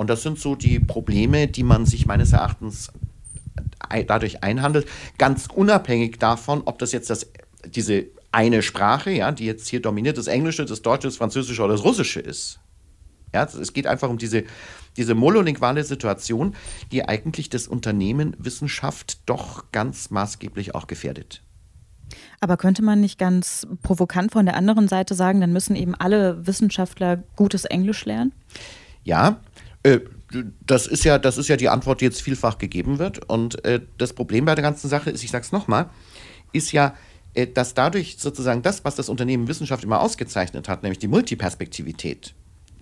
Speaker 3: Und das sind so die Probleme, die man sich meines Erachtens dadurch einhandelt, ganz unabhängig davon, ob das jetzt das, diese eine Sprache, ja, die jetzt hier dominiert, das Englische, das Deutsche, das Französische oder das Russische ist. Ja, es geht einfach um diese, diese monolinguale Situation, die eigentlich das Unternehmen Wissenschaft doch ganz maßgeblich auch gefährdet.
Speaker 2: Aber könnte man nicht ganz provokant von der anderen Seite sagen, dann müssen eben alle Wissenschaftler gutes Englisch lernen?
Speaker 3: Ja, äh, das ist ja, das ist ja die Antwort, die jetzt vielfach gegeben wird. Und äh, das Problem bei der ganzen Sache ist, ich sage es nochmal, ist ja, äh, dass dadurch sozusagen das, was das Unternehmen Wissenschaft immer ausgezeichnet hat, nämlich die Multiperspektivität,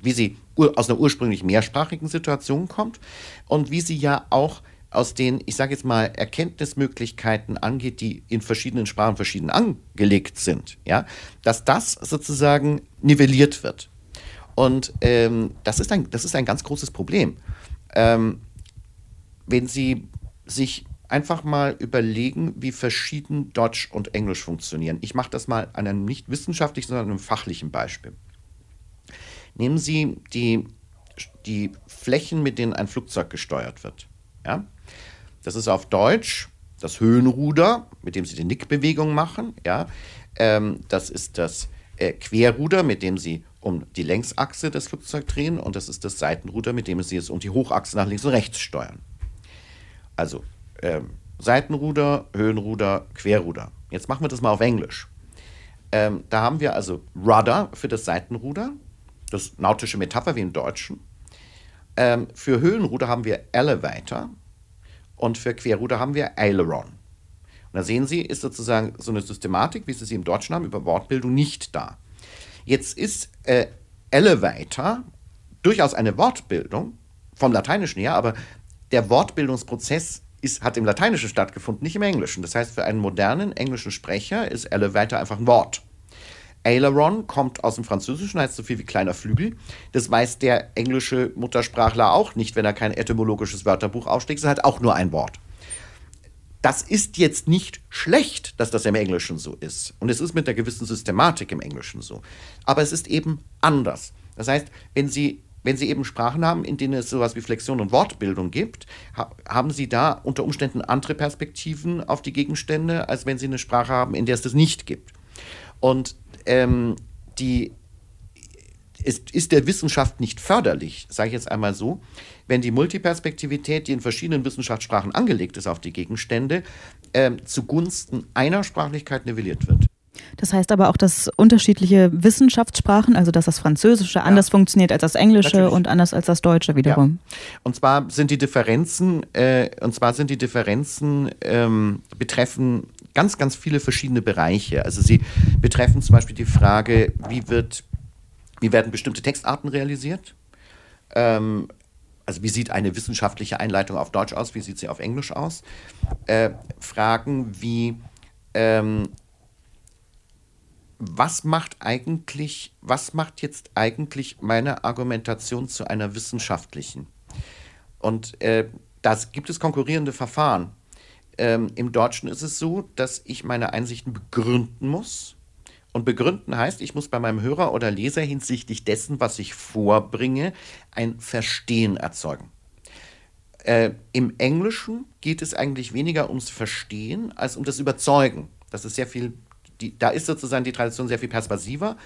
Speaker 3: wie sie aus einer ursprünglich mehrsprachigen Situation kommt und wie sie ja auch aus den, ich sage jetzt mal, Erkenntnismöglichkeiten angeht, die in verschiedenen Sprachen verschieden angelegt sind, ja, dass das sozusagen nivelliert wird. Und ähm, das, ist ein, das ist ein ganz großes Problem. Ähm, wenn Sie sich einfach mal überlegen, wie verschieden Deutsch und Englisch funktionieren. Ich mache das mal an einem nicht wissenschaftlichen, sondern einem fachlichen Beispiel. Nehmen Sie die, die Flächen, mit denen ein Flugzeug gesteuert wird. Ja? Das ist auf Deutsch das Höhenruder, mit dem Sie die Nickbewegung machen. Ja? Ähm, das ist das äh, Querruder, mit dem Sie um die Längsachse des Flugzeugs drehen. Und das ist das Seitenruder, mit dem Sie es um die Hochachse nach links und rechts steuern. Also ähm, Seitenruder, Höhenruder, Querruder. Jetzt machen wir das mal auf Englisch. Ähm, da haben wir also Rudder für das Seitenruder, das nautische Metapher wie im Deutschen. Ähm, für Höhenruder haben wir Elevator und für Querruder haben wir Aileron. Und da sehen Sie, ist sozusagen so eine Systematik, wie Sie sie im Deutschen haben, über Wortbildung nicht da. Jetzt ist äh, Elevator durchaus eine Wortbildung, vom Lateinischen her, aber der Wortbildungsprozess ist, hat im Lateinischen stattgefunden, nicht im Englischen. Das heißt, für einen modernen englischen Sprecher ist Elevator einfach ein Wort. Aileron kommt aus dem Französischen, heißt so viel wie kleiner Flügel. Das weiß der englische Muttersprachler auch nicht, wenn er kein etymologisches Wörterbuch aufschlägt. Es hat auch nur ein Wort. Das ist jetzt nicht schlecht, dass das im Englischen so ist. Und es ist mit einer gewissen Systematik im Englischen so. Aber es ist eben anders. Das heißt, wenn Sie, wenn Sie eben Sprachen haben, in denen es sowas wie Flexion und Wortbildung gibt, haben Sie da unter Umständen andere Perspektiven auf die Gegenstände, als wenn Sie eine Sprache haben, in der es das nicht gibt. Und ähm, die ist, ist der Wissenschaft nicht förderlich, sage ich jetzt einmal so, wenn die Multiperspektivität, die in verschiedenen Wissenschaftssprachen angelegt ist auf die Gegenstände, ähm, zugunsten einer Sprachlichkeit nivelliert wird.
Speaker 2: Das heißt aber auch, dass unterschiedliche Wissenschaftssprachen, also dass das Französische ja. anders funktioniert als das Englische Natürlich. und anders als das Deutsche wiederum.
Speaker 3: Ja. Und zwar sind die Differenzen, äh, und zwar sind die Differenzen ähm, betreffen ganz, ganz viele verschiedene Bereiche. Also sie betreffen zum Beispiel die Frage, wie, wird, wie werden bestimmte Textarten realisiert? Ähm, also wie sieht eine wissenschaftliche Einleitung auf Deutsch aus, wie sieht sie auf Englisch aus, äh, Fragen wie, ähm, was macht eigentlich, was macht jetzt eigentlich meine Argumentation zu einer wissenschaftlichen? Und äh, da gibt es konkurrierende Verfahren. Ähm, Im Deutschen ist es so, dass ich meine Einsichten begründen muss. Und begründen heißt, ich muss bei meinem Hörer oder Leser hinsichtlich dessen, was ich vorbringe, ein Verstehen erzeugen. Äh, Im Englischen geht es eigentlich weniger ums Verstehen als um das Überzeugen. Das ist sehr viel, die, da ist sozusagen die Tradition sehr viel persuasiver.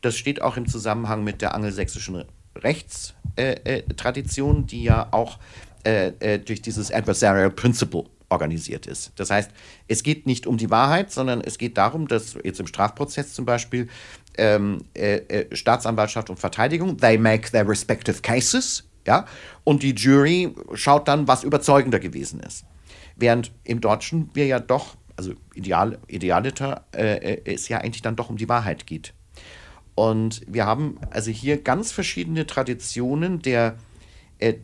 Speaker 3: Das steht auch im Zusammenhang mit der angelsächsischen Rechtstradition, äh, äh, die ja auch äh, äh, durch dieses Adversarial Principle organisiert ist. Das heißt, es geht nicht um die Wahrheit, sondern es geht darum, dass jetzt im Strafprozess zum Beispiel ähm, äh, äh, Staatsanwaltschaft und Verteidigung, they make their respective cases, ja, und die Jury schaut dann, was überzeugender gewesen ist. Während im Deutschen wir ja doch, also ideal, idealiter, äh, äh es ja eigentlich dann doch um die Wahrheit geht. Und wir haben also hier ganz verschiedene Traditionen der äh,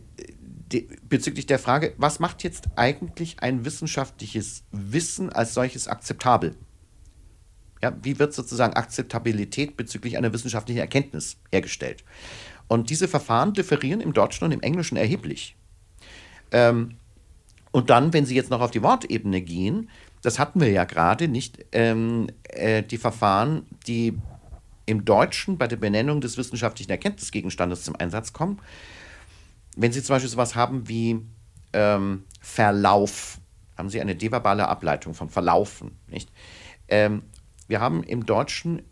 Speaker 3: die, bezüglich der Frage, was macht jetzt eigentlich ein wissenschaftliches Wissen als solches akzeptabel? Ja, wie wird sozusagen Akzeptabilität bezüglich einer wissenschaftlichen Erkenntnis hergestellt? Und diese Verfahren differieren im Deutschen und im Englischen erheblich. Ähm, und dann, wenn Sie jetzt noch auf die Wortebene gehen, das hatten wir ja gerade nicht, ähm, äh, die Verfahren, die im Deutschen bei der Benennung des wissenschaftlichen Erkenntnisgegenstandes zum Einsatz kommen, wenn Sie zum Beispiel sowas haben wie ähm, Verlauf, haben Sie eine deverbale Ableitung von Verlaufen, nicht? Ähm, wir haben im Deutschen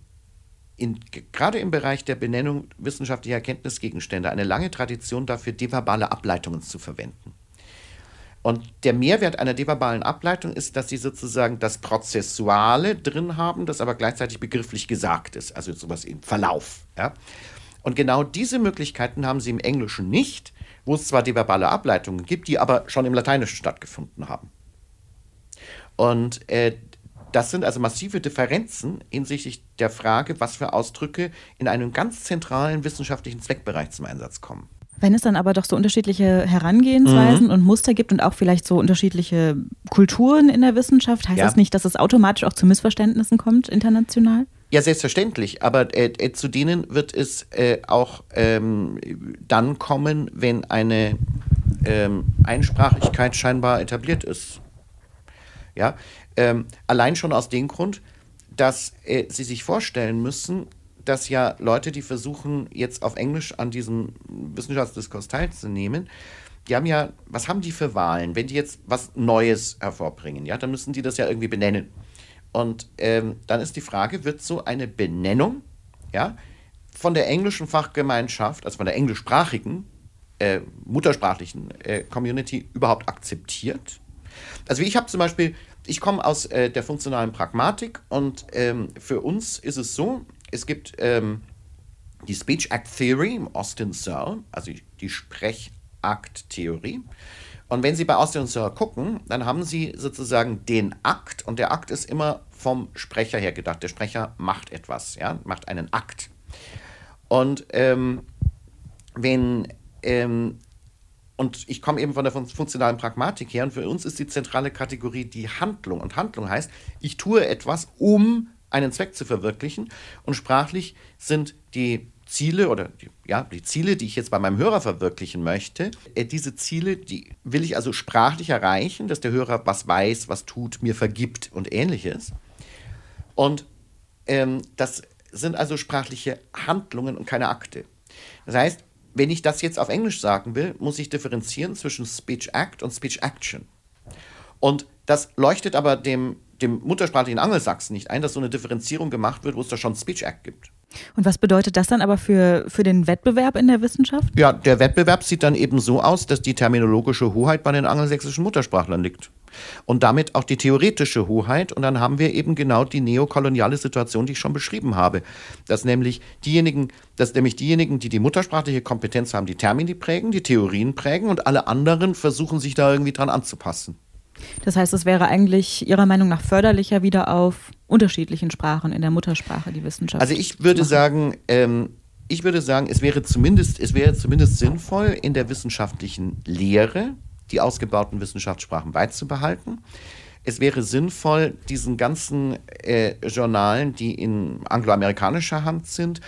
Speaker 3: in, gerade im Bereich der Benennung wissenschaftlicher Erkenntnisgegenstände eine lange Tradition dafür, deverbale Ableitungen zu verwenden. Und der Mehrwert einer deverbalen Ableitung ist, dass sie sozusagen das Prozessuale drin haben, das aber gleichzeitig begrifflich gesagt ist, also sowas im Verlauf. Ja? Und genau diese Möglichkeiten haben sie im Englischen nicht, wo es zwar deverbale Ableitungen gibt, die aber schon im Lateinischen stattgefunden haben. Und äh, das sind also massive Differenzen hinsichtlich der Frage, was für Ausdrücke in einem ganz zentralen wissenschaftlichen Zweckbereich zum Einsatz kommen.
Speaker 2: Wenn es dann aber doch so unterschiedliche Herangehensweisen mhm. und Muster gibt und auch vielleicht so unterschiedliche Kulturen in der Wissenschaft, heißt ja. das nicht, dass es automatisch auch zu Missverständnissen kommt international?
Speaker 3: Ja, selbstverständlich, aber äh, äh, zu denen wird es äh, auch ähm, dann kommen, wenn eine ähm, Einsprachigkeit scheinbar etabliert ist. Ja, ähm, allein schon aus dem Grund, dass äh, Sie sich vorstellen müssen, dass ja Leute, die versuchen, jetzt auf Englisch an diesem Wissenschaftsdiskurs teilzunehmen, die haben ja, was haben die für Wahlen? Wenn die jetzt was Neues hervorbringen, ja, dann müssen die das ja irgendwie benennen. Und ähm, dann ist die Frage, wird so eine Benennung ja, von der englischen Fachgemeinschaft, also von der englischsprachigen, äh, muttersprachlichen äh, Community überhaupt akzeptiert? Also ich habe zum Beispiel, ich komme aus äh, der funktionalen Pragmatik und ähm, für uns ist es so, es gibt ähm, die Speech Act Theory im Austin Searle, also die Sprechakt-Theorie. Und wenn Sie bei Austin und Searle gucken, dann haben Sie sozusagen den Akt und der Akt ist immer vom Sprecher her gedacht. Der Sprecher macht etwas, ja, macht einen Akt. Und ähm, wenn ähm, und ich komme eben von der funktionalen Pragmatik her und für uns ist die zentrale Kategorie die Handlung. Und Handlung heißt, ich tue etwas, um einen Zweck zu verwirklichen. Und sprachlich sind die Ziele oder die, ja, die Ziele, die ich jetzt bei meinem Hörer verwirklichen möchte, äh, diese Ziele, die will ich also sprachlich erreichen, dass der Hörer was weiß, was tut, mir vergibt und ähnliches. Und ähm, das sind also sprachliche Handlungen und keine Akte. Das heißt, wenn ich das jetzt auf Englisch sagen will, muss ich differenzieren zwischen Speech Act und Speech Action. Und das leuchtet aber dem, dem muttersprachlichen Angelsachsen nicht ein, dass so eine Differenzierung gemacht wird, wo es da schon Speech Act gibt.
Speaker 2: Und was bedeutet das dann aber für, für den Wettbewerb in der Wissenschaft?
Speaker 3: Ja, der Wettbewerb sieht dann eben so aus, dass die terminologische Hoheit bei den angelsächsischen Muttersprachlern liegt. Und damit auch die theoretische Hoheit. Und dann haben wir eben genau die neokoloniale Situation, die ich schon beschrieben habe. Dass nämlich diejenigen, dass nämlich diejenigen, die die muttersprachliche Kompetenz haben, die Termini prägen, die Theorien prägen und alle anderen versuchen sich da irgendwie dran anzupassen.
Speaker 2: Das heißt, es wäre eigentlich Ihrer Meinung nach förderlicher, wieder auf unterschiedlichen Sprachen in der Muttersprache die Wissenschaft.
Speaker 3: Also ich würde sagen, ähm, ich würde sagen, es wäre zumindest, es wäre zumindest sinnvoll, in der wissenschaftlichen Lehre die ausgebauten Wissenschaftssprachen beizubehalten. Es wäre sinnvoll, diesen ganzen äh, Journalen, die in angloamerikanischer Hand sind,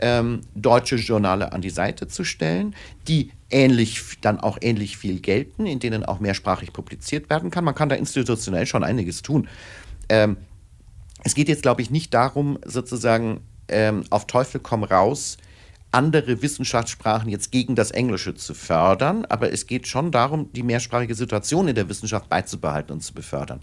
Speaker 3: ähm, deutsche Journale an die Seite zu stellen, die ähnlich dann auch ähnlich viel gelten, in denen auch mehrsprachig publiziert werden kann. Man kann da institutionell schon einiges tun. Ähm, es geht jetzt, glaube ich, nicht darum, sozusagen ähm, auf Teufel komm raus andere Wissenschaftssprachen jetzt gegen das Englische zu fördern, aber es geht schon darum, die mehrsprachige Situation in der Wissenschaft beizubehalten und zu befördern.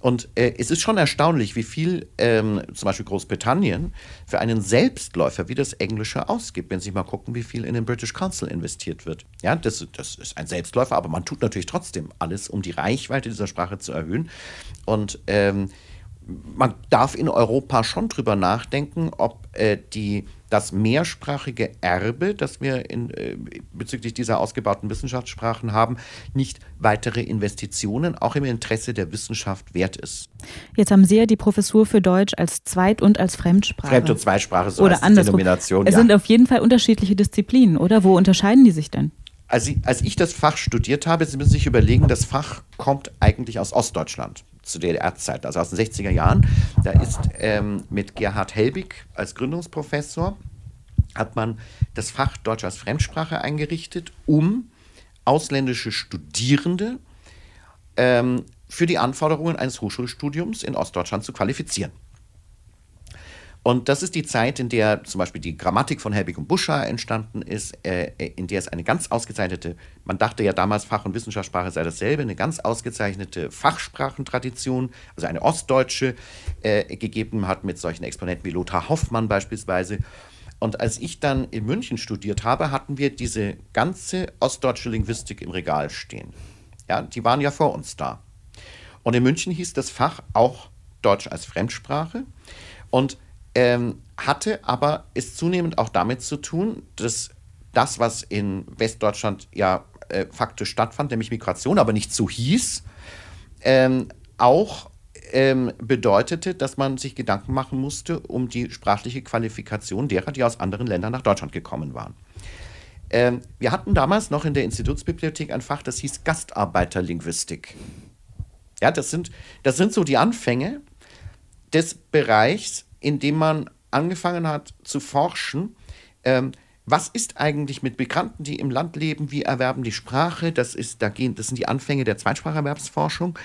Speaker 3: Und äh, es ist schon erstaunlich, wie viel ähm, zum Beispiel Großbritannien für einen Selbstläufer wie das Englische ausgibt, wenn Sie mal gucken, wie viel in den British Council investiert wird. Ja, das, das ist ein Selbstläufer, aber man tut natürlich trotzdem alles, um die Reichweite dieser Sprache zu erhöhen. Und ähm, man darf in Europa schon drüber nachdenken, ob äh, die das mehrsprachige Erbe, das wir in, äh, bezüglich dieser ausgebauten Wissenschaftssprachen haben, nicht weitere Investitionen auch im Interesse der Wissenschaft wert ist.
Speaker 2: Jetzt haben Sie ja die Professur für Deutsch als Zweit- und als Fremdsprache.
Speaker 3: Fremd- und Zweitsprache, so
Speaker 2: oder
Speaker 3: als Denomination.
Speaker 2: Es ja. sind auf jeden Fall unterschiedliche Disziplinen, oder? Wo unterscheiden die sich denn?
Speaker 3: Als ich, als ich das Fach studiert habe, Sie müssen sich überlegen, das Fach kommt eigentlich aus Ostdeutschland zu DDR-Zeiten, also aus den 60er Jahren. Da ist ähm, mit Gerhard Helbig als Gründungsprofessor hat man das Fach Deutsch als Fremdsprache eingerichtet, um ausländische Studierende ähm, für die Anforderungen eines Hochschulstudiums in Ostdeutschland zu qualifizieren. Und das ist die Zeit, in der zum Beispiel die Grammatik von Helbig und Buscher entstanden ist, äh, in der es eine ganz ausgezeichnete, man dachte ja damals Fach- und Wissenschaftssprache sei dasselbe, eine ganz ausgezeichnete Fachsprachentradition, also eine ostdeutsche, äh, gegeben hat mit solchen Exponenten wie Lothar Hoffmann beispielsweise. Und als ich dann in München studiert habe, hatten wir diese ganze ostdeutsche Linguistik im Regal stehen. Ja, die waren ja vor uns da. Und in München hieß das Fach auch Deutsch als Fremdsprache. Und ähm, hatte aber ist zunehmend auch damit zu tun, dass das, was in Westdeutschland ja äh, faktisch stattfand, nämlich Migration, aber nicht so hieß, ähm, auch ähm, bedeutete, dass man sich Gedanken machen musste um die sprachliche Qualifikation derer, die aus anderen Ländern nach Deutschland gekommen waren. Ähm, wir hatten damals noch in der Institutsbibliothek ein Fach, das hieß Gastarbeiterlinguistik. Ja, das sind, das sind so die Anfänge des Bereichs, in dem man angefangen hat zu forschen, ähm, was ist eigentlich mit Migranten, die im Land leben, wie erwerben die Sprache? Das, ist, da gehen, das sind die Anfänge der Zweitspracherwerbsforschung,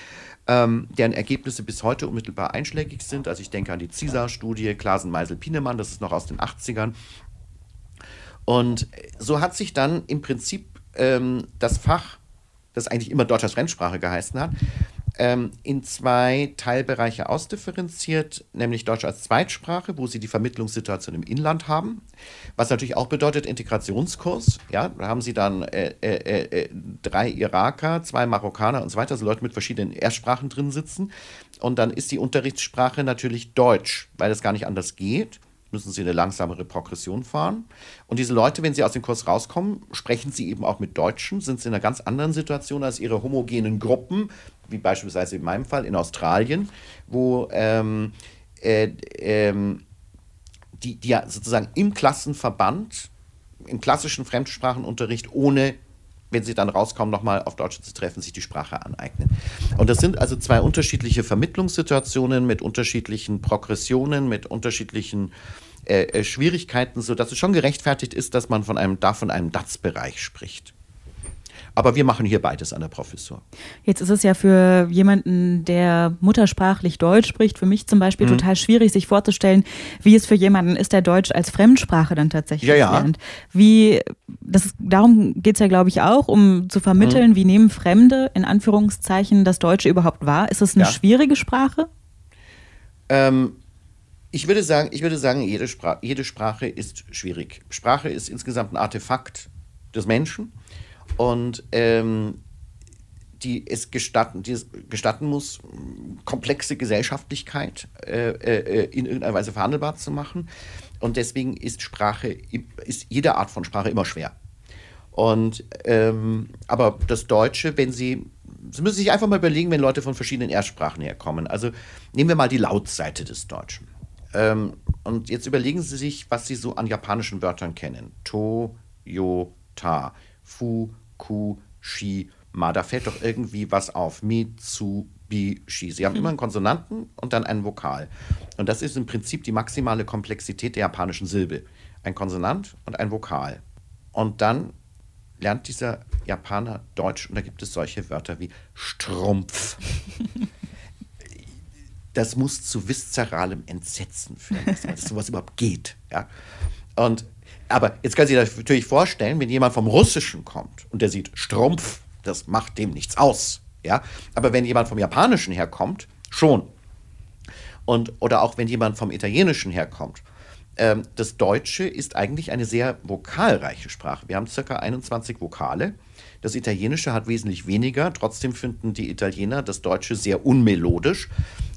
Speaker 3: ähm, deren Ergebnisse bis heute unmittelbar einschlägig sind. Also ich denke an die CISA-Studie, Klasen, Meisel, Pienemann, das ist noch aus den 80ern. Und so hat sich dann im Prinzip ähm, das Fach, das eigentlich immer Deutsch als Fremdsprache geheißen hat, ähm, in zwei Teilbereiche ausdifferenziert, nämlich Deutsch als Zweitsprache, wo sie die Vermittlungssituation im Inland haben, was natürlich auch bedeutet Integrationskurs. Ja, da haben sie dann äh, äh, äh, drei Iraker, zwei Marokkaner und so weiter, also Leute mit verschiedenen Erstsprachen drin sitzen. Und dann ist die Unterrichtssprache natürlich Deutsch, weil es gar nicht anders geht müssen sie eine langsamere Progression fahren. Und diese Leute, wenn sie aus dem Kurs rauskommen, sprechen sie eben auch mit Deutschen, sind sie in einer ganz anderen Situation als ihre homogenen Gruppen, wie beispielsweise in meinem Fall in Australien, wo ähm, äh, ähm, die, die ja sozusagen im Klassenverband, im klassischen Fremdsprachenunterricht ohne wenn sie dann rauskommen, nochmal auf Deutsch zu treffen, sich die Sprache aneignen. Und das sind also zwei unterschiedliche Vermittlungssituationen mit unterschiedlichen Progressionen, mit unterschiedlichen äh, äh Schwierigkeiten, sodass es schon gerechtfertigt ist, dass man von einem, da von einem DATS-Bereich spricht. Aber wir machen hier beides an der Professur.
Speaker 2: Jetzt ist es ja für jemanden, der muttersprachlich Deutsch spricht, für mich zum Beispiel mhm. total schwierig, sich vorzustellen, wie es für jemanden ist, der Deutsch als Fremdsprache dann tatsächlich ja, ja. lernt. Wie, das ist, darum geht es ja, glaube ich, auch, um zu vermitteln, mhm. wie nehmen Fremde in Anführungszeichen das Deutsche überhaupt wahr? Ist es eine ja. schwierige Sprache?
Speaker 3: Ähm, ich würde sagen, ich würde sagen jede, Spra jede Sprache ist schwierig. Sprache ist insgesamt ein Artefakt des Menschen und ähm, die es gestatten, die es gestatten muss, komplexe Gesellschaftlichkeit äh, äh, in irgendeiner Weise verhandelbar zu machen. Und deswegen ist Sprache, ist jede Art von Sprache immer schwer. Und ähm, aber das Deutsche, wenn Sie, Sie müssen sich einfach mal überlegen, wenn Leute von verschiedenen Erstsprachen herkommen. Also nehmen wir mal die Lautseite des Deutschen. Ähm, und jetzt überlegen Sie sich, was Sie so an japanischen Wörtern kennen. Toyota, Fukushima. Da fällt doch irgendwie was auf. Mitsubishi. Sie haben immer einen Konsonanten und dann einen Vokal. Und das ist im Prinzip die maximale Komplexität der japanischen Silbe. Ein Konsonant und ein Vokal. Und dann lernt dieser Japaner Deutsch und da gibt es solche Wörter wie Strumpf. das muss zu viszeralem Entsetzen führen, dass sowas überhaupt geht. Ja? Und, aber jetzt können Sie sich natürlich vorstellen, wenn jemand vom Russischen kommt und der sieht Strumpf, das macht dem nichts aus. Ja? Aber wenn jemand vom Japanischen herkommt, schon. Und, oder auch wenn jemand vom Italienischen herkommt. Ähm, das Deutsche ist eigentlich eine sehr vokalreiche Sprache. Wir haben circa 21 Vokale. Das Italienische hat wesentlich weniger. Trotzdem finden die Italiener das Deutsche sehr unmelodisch.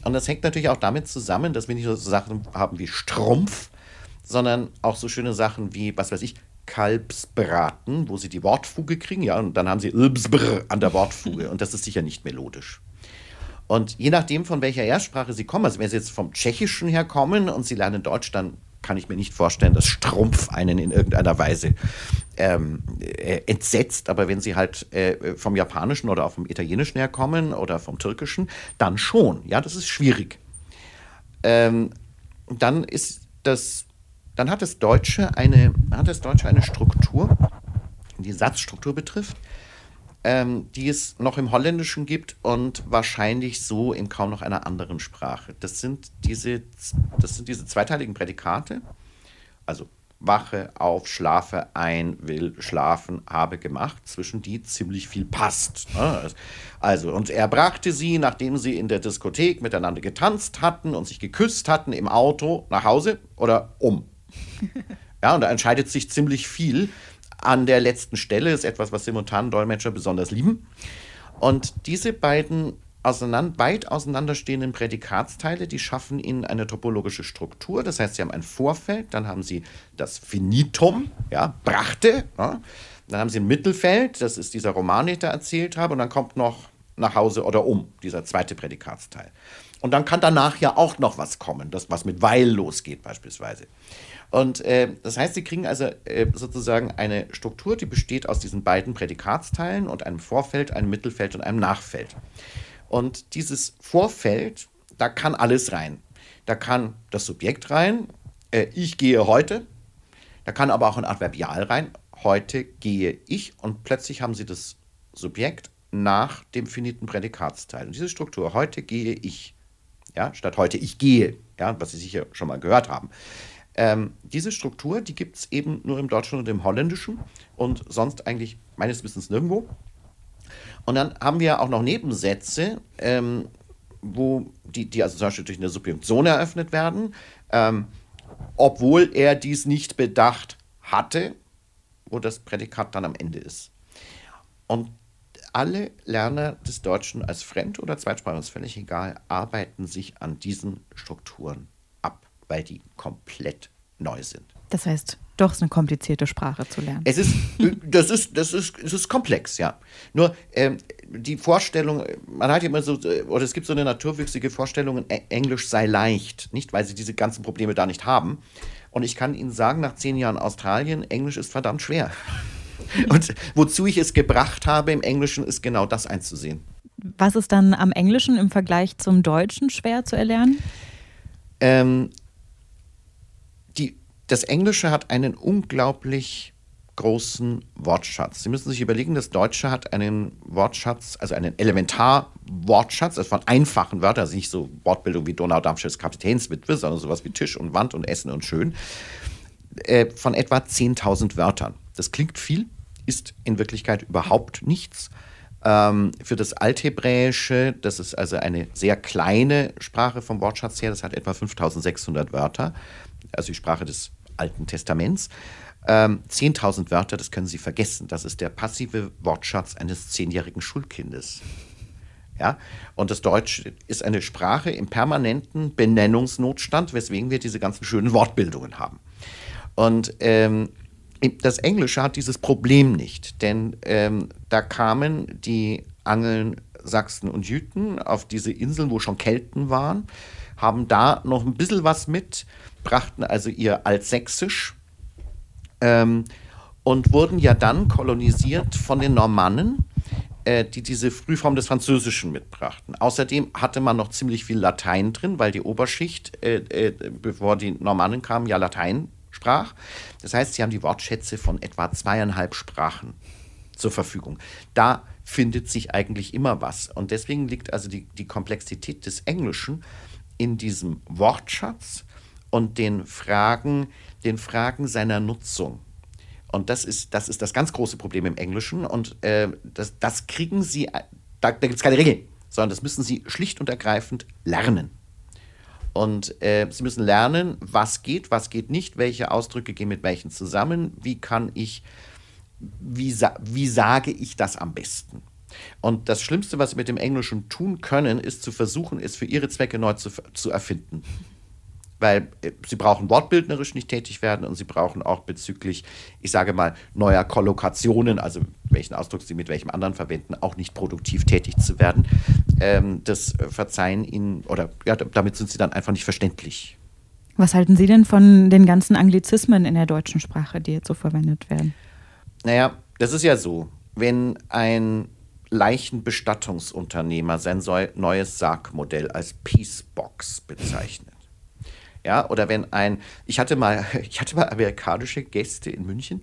Speaker 3: Und das hängt natürlich auch damit zusammen, dass wir nicht so Sachen haben wie Strumpf, sondern auch so schöne Sachen wie, was weiß ich, Kalbsbraten, wo sie die Wortfuge kriegen, ja, und dann haben sie an der Wortfuge und das ist sicher nicht melodisch. Und je nachdem, von welcher Erstsprache sie kommen, also wenn sie jetzt vom Tschechischen herkommen und sie lernen Deutsch, dann kann ich mir nicht vorstellen, dass Strumpf einen in irgendeiner Weise ähm, äh, entsetzt. Aber wenn sie halt äh, vom Japanischen oder auch vom Italienischen herkommen oder vom Türkischen, dann schon. Ja, das ist schwierig. Ähm, dann ist das, dann hat das Deutsche eine, hat das Deutsche eine Struktur, die Satzstruktur betrifft, ähm, die es noch im Holländischen gibt und wahrscheinlich so in kaum noch einer anderen Sprache. Das sind diese, das sind diese zweiteiligen Prädikate, also wache auf, schlafe ein, will schlafen, habe gemacht, zwischen die ziemlich viel passt. Ne? Also, und er brachte sie, nachdem sie in der Diskothek miteinander getanzt hatten und sich geküsst hatten, im Auto nach Hause oder um. Ja, und da entscheidet sich ziemlich viel an der letzten Stelle ist etwas, was Simultan-Dolmetscher besonders lieben. Und diese beiden auseinander, weit auseinanderstehenden Prädikatsteile, die schaffen ihnen eine topologische Struktur. Das heißt, sie haben ein Vorfeld, dann haben sie das Finitum, ja, brachte, ja. dann haben sie ein Mittelfeld, das ist dieser Roman, den ich da erzählt habe, und dann kommt noch nach Hause oder um, dieser zweite Prädikatsteil. Und dann kann danach ja auch noch was kommen, das was mit weil losgeht beispielsweise. Und äh, das heißt, Sie kriegen also äh, sozusagen eine Struktur, die besteht aus diesen beiden Prädikatsteilen und einem Vorfeld, einem Mittelfeld und einem Nachfeld. Und dieses Vorfeld, da kann alles rein. Da kann das Subjekt rein, äh, ich gehe heute. Da kann aber auch ein Adverbial rein, heute gehe ich. Und plötzlich haben Sie das Subjekt nach dem finiten Prädikatsteil. Und diese Struktur, heute gehe ich, ja, statt heute ich gehe, ja, was Sie sicher schon mal gehört haben. Ähm, diese Struktur, die gibt es eben nur im Deutschen und im Holländischen und sonst eigentlich meines Wissens nirgendwo. Und dann haben wir auch noch Nebensätze, ähm, wo die, die also zum Beispiel durch eine Subjunktion eröffnet werden, ähm, obwohl er dies nicht bedacht hatte, wo das Prädikat dann am Ende ist. Und alle Lerner des Deutschen als Fremd- oder Zweitsprache, ist völlig egal, arbeiten sich an diesen Strukturen weil die komplett neu sind.
Speaker 2: Das heißt, doch ist eine komplizierte Sprache zu lernen.
Speaker 3: Es ist, das ist, das ist, es ist komplex, ja. Nur ähm, die Vorstellung, man hat immer so, oder es gibt so eine naturwüchsige Vorstellung, Englisch sei leicht, nicht, weil sie diese ganzen Probleme da nicht haben. Und ich kann Ihnen sagen, nach zehn Jahren Australien, Englisch ist verdammt schwer. Und wozu ich es gebracht habe im Englischen, ist genau das einzusehen.
Speaker 2: Was ist dann am Englischen im Vergleich zum Deutschen schwer zu erlernen?
Speaker 3: Ähm, das Englische hat einen unglaublich großen Wortschatz. Sie müssen sich überlegen, das Deutsche hat einen Wortschatz, also einen Elementarwortschatz, also von einfachen Wörtern, also nicht so Wortbildung wie Donau-Darmstadts Kapitänswitwe, sondern sowas wie Tisch und Wand und Essen und Schön, äh, von etwa 10.000 Wörtern. Das klingt viel, ist in Wirklichkeit überhaupt nichts. Ähm, für das Althebräische, das ist also eine sehr kleine Sprache vom Wortschatz her, das hat etwa 5600 Wörter, also die Sprache des Alten Testaments. Ähm, 10.000 Wörter, das können Sie vergessen. Das ist der passive Wortschatz eines zehnjährigen Schulkindes. Ja? Und das Deutsch ist eine Sprache im permanenten Benennungsnotstand, weswegen wir diese ganzen schönen Wortbildungen haben. Und ähm, das Englische hat dieses Problem nicht, denn ähm, da kamen die Angeln, Sachsen und Jüten auf diese Inseln, wo schon Kelten waren, haben da noch ein bisschen was mit, brachten also ihr Altsächsisch ähm, und wurden ja dann kolonisiert von den Normannen, äh, die diese Frühform des Französischen mitbrachten. Außerdem hatte man noch ziemlich viel Latein drin, weil die Oberschicht, äh, äh, bevor die Normannen kamen, ja Latein sprach. Das heißt, sie haben die Wortschätze von etwa zweieinhalb Sprachen zur Verfügung. Da findet sich eigentlich immer was. Und deswegen liegt also die, die Komplexität des Englischen in diesem Wortschatz und den Fragen, den Fragen seiner Nutzung. Und das ist, das ist das ganz große Problem im Englischen. Und äh, das, das kriegen Sie, da, da gibt es keine Regeln, sondern das müssen Sie schlicht und ergreifend lernen. Und äh, Sie müssen lernen, was geht, was geht nicht, welche Ausdrücke gehen mit welchen zusammen, wie kann ich, wie, wie sage ich das am besten. Und das Schlimmste, was Sie mit dem Englischen tun können, ist zu versuchen, es für Ihre Zwecke neu zu, zu erfinden weil äh, sie brauchen wortbildnerisch nicht tätig werden und sie brauchen auch bezüglich, ich sage mal, neuer Kollokationen, also welchen Ausdruck sie mit welchem anderen verwenden, auch nicht produktiv tätig zu werden. Ähm, das verzeihen ihnen, oder ja, damit sind sie dann einfach nicht verständlich.
Speaker 2: Was halten Sie denn von den ganzen Anglizismen in der deutschen Sprache, die jetzt so verwendet werden?
Speaker 3: Naja, das ist ja so. Wenn ein Leichenbestattungsunternehmer sein neues Sargmodell als Peacebox bezeichnet, ja, oder wenn ein, ich hatte mal, ich hatte mal amerikanische Gäste in München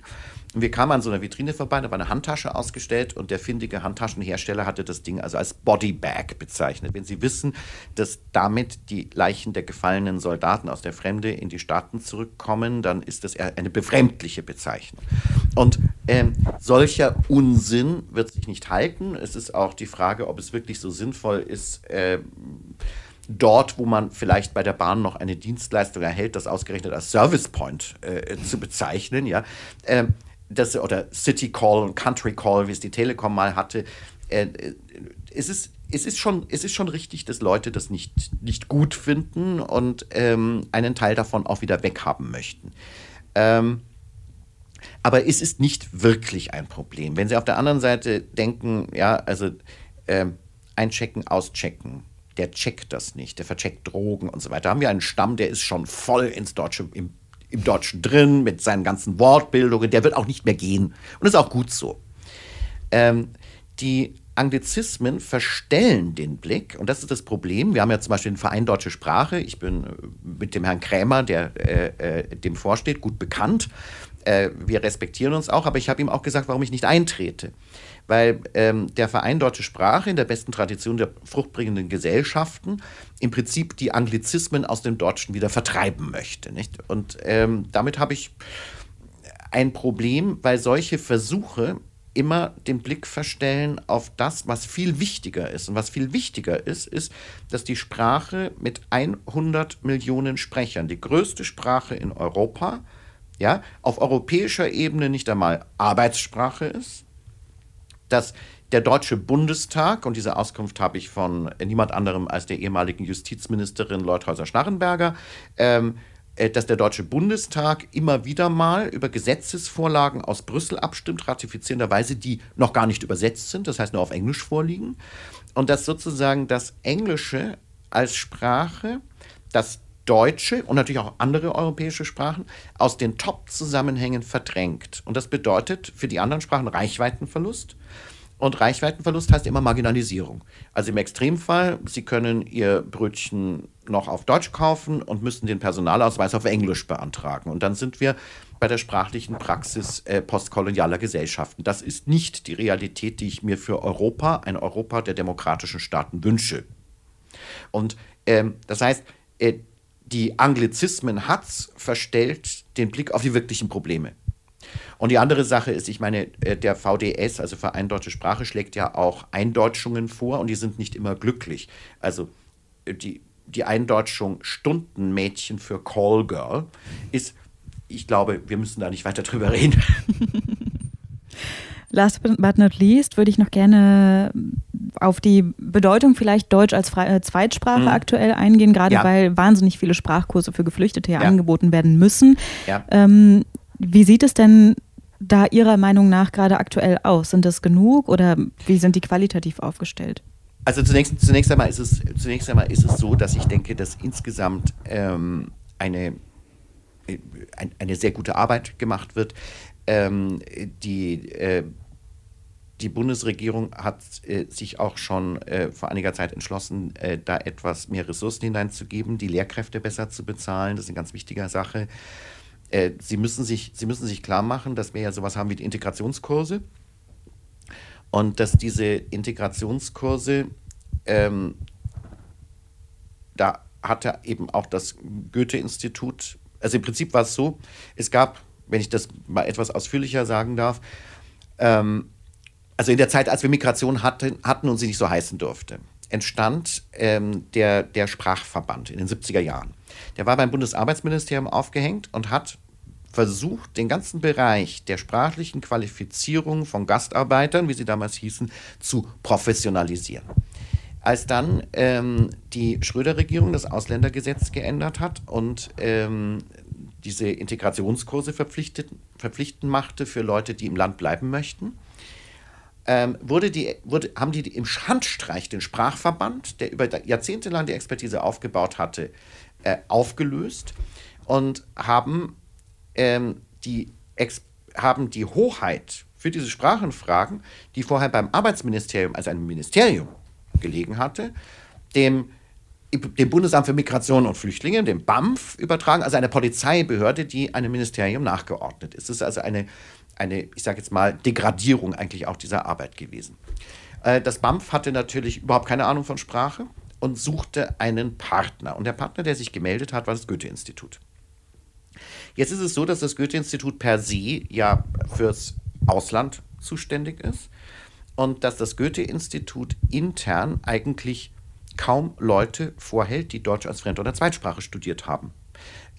Speaker 3: und wir kamen an so einer Vitrine vorbei, da war eine Handtasche ausgestellt und der findige Handtaschenhersteller hatte das Ding also als Bodybag bezeichnet. Wenn Sie wissen, dass damit die Leichen der gefallenen Soldaten aus der Fremde in die Staaten zurückkommen, dann ist das eine befremdliche Bezeichnung. Und ähm, solcher Unsinn wird sich nicht halten. Es ist auch die Frage, ob es wirklich so sinnvoll ist, äh, dort, wo man vielleicht bei der Bahn noch eine Dienstleistung erhält, das ausgerechnet als Service Point äh, zu bezeichnen, ja. Ähm, das, oder City Call und Country Call, wie es die Telekom mal hatte. Äh, es, ist, es, ist schon, es ist schon richtig, dass Leute das nicht, nicht gut finden und ähm, einen Teil davon auch wieder weghaben möchten. Ähm, aber es ist nicht wirklich ein Problem. Wenn Sie auf der anderen Seite denken, ja, also ähm, einchecken, auschecken, der checkt das nicht, der vercheckt Drogen und so weiter. Da haben wir einen Stamm, der ist schon voll ins Deutsche, im, im Deutschen drin, mit seinen ganzen Wortbildungen, der wird auch nicht mehr gehen. Und das ist auch gut so. Ähm, die Anglizismen verstellen den Blick und das ist das Problem. Wir haben ja zum Beispiel den Verein Deutsche Sprache. Ich bin äh, mit dem Herrn Krämer, der äh, äh, dem vorsteht, gut bekannt. Äh, wir respektieren uns auch, aber ich habe ihm auch gesagt, warum ich nicht eintrete weil ähm, der Verein Deutsche Sprache in der besten Tradition der fruchtbringenden Gesellschaften im Prinzip die Anglizismen aus dem Deutschen wieder vertreiben möchte. Nicht? Und ähm, damit habe ich ein Problem, weil solche Versuche immer den Blick verstellen auf das, was viel wichtiger ist. Und was viel wichtiger ist, ist, dass die Sprache mit 100 Millionen Sprechern, die größte Sprache in Europa, ja, auf europäischer Ebene nicht einmal Arbeitssprache ist, dass der Deutsche Bundestag, und diese Auskunft habe ich von niemand anderem als der ehemaligen Justizministerin Leuthäuser-Schnarrenberger, ähm, äh, dass der Deutsche Bundestag immer wieder mal über Gesetzesvorlagen aus Brüssel abstimmt, ratifizierenderweise, die noch gar nicht übersetzt sind, das heißt nur auf Englisch vorliegen. Und dass sozusagen das Englische als Sprache das Deutsche und natürlich auch andere europäische Sprachen aus den Top-Zusammenhängen verdrängt. Und das bedeutet für die anderen Sprachen Reichweitenverlust. Und Reichweitenverlust heißt immer Marginalisierung. Also im Extremfall, Sie können Ihr Brötchen noch auf Deutsch kaufen und müssen den Personalausweis auf Englisch beantragen. Und dann sind wir bei der sprachlichen Praxis äh, postkolonialer Gesellschaften. Das ist nicht die Realität, die ich mir für Europa, ein Europa der demokratischen Staaten wünsche. Und ähm, das heißt, äh, die Anglizismen hat's verstellt den Blick auf die wirklichen Probleme. Und die andere Sache ist, ich meine, äh, der VDS, also Verein Deutsche Sprache, schlägt ja auch Eindeutschungen vor und die sind nicht immer glücklich. Also äh, die, die Eindeutschung Stundenmädchen für Callgirl ist, ich glaube, wir müssen da nicht weiter drüber reden.
Speaker 2: Last but not least würde ich noch gerne auf die Bedeutung vielleicht Deutsch als Fre äh, Zweitsprache mhm. aktuell eingehen, gerade ja. weil wahnsinnig viele Sprachkurse für Geflüchtete ja. angeboten werden müssen. Ja. Ähm, wie sieht es denn da Ihrer Meinung nach gerade aktuell aus? Sind das genug oder wie sind die qualitativ aufgestellt?
Speaker 3: Also zunächst, zunächst, einmal ist es, zunächst einmal ist es so, dass ich denke, dass insgesamt ähm, eine, äh, ein, eine sehr gute Arbeit gemacht wird. Ähm, die, äh, die Bundesregierung hat äh, sich auch schon äh, vor einiger Zeit entschlossen, äh, da etwas mehr Ressourcen hineinzugeben, die Lehrkräfte besser zu bezahlen. Das ist eine ganz wichtige Sache. Äh, sie, müssen sich, sie müssen sich klar machen, dass wir ja sowas haben wie die Integrationskurse und dass diese Integrationskurse, ähm, da hatte eben auch das Goethe-Institut, also im Prinzip war es so, es gab, wenn ich das mal etwas ausführlicher sagen darf, ähm, also in der Zeit, als wir Migration hatten, hatten und sie nicht so heißen durfte, entstand ähm, der, der Sprachverband in den 70er Jahren. Der war beim Bundesarbeitsministerium aufgehängt und hat versucht, den ganzen Bereich der sprachlichen Qualifizierung von Gastarbeitern, wie sie damals hießen, zu professionalisieren. Als dann ähm, die Schröder-Regierung das Ausländergesetz geändert hat und ähm, diese Integrationskurse verpflichtend machte für Leute, die im Land bleiben möchten, ähm, wurde die, wurde, haben die im Handstreich den Sprachverband, der über Jahrzehnte lang die Expertise aufgebaut hatte, äh, aufgelöst und haben ähm, die haben die Hoheit für diese Sprachenfragen, die vorher beim Arbeitsministerium als ein Ministerium gelegen hatte, dem, dem Bundesamt für Migration und Flüchtlinge, dem BAMF, übertragen, also eine Polizeibehörde, die einem Ministerium nachgeordnet ist. Es ist also eine, eine ich sage jetzt mal, Degradierung eigentlich auch dieser Arbeit gewesen. Äh, das BAMF hatte natürlich überhaupt keine Ahnung von Sprache und suchte einen Partner. Und der Partner, der sich gemeldet hat, war das Goethe-Institut. Jetzt ist es so, dass das Goethe-Institut per se ja fürs Ausland zuständig ist und dass das Goethe-Institut intern eigentlich kaum Leute vorhält, die Deutsch als Fremd- oder Zweitsprache studiert haben.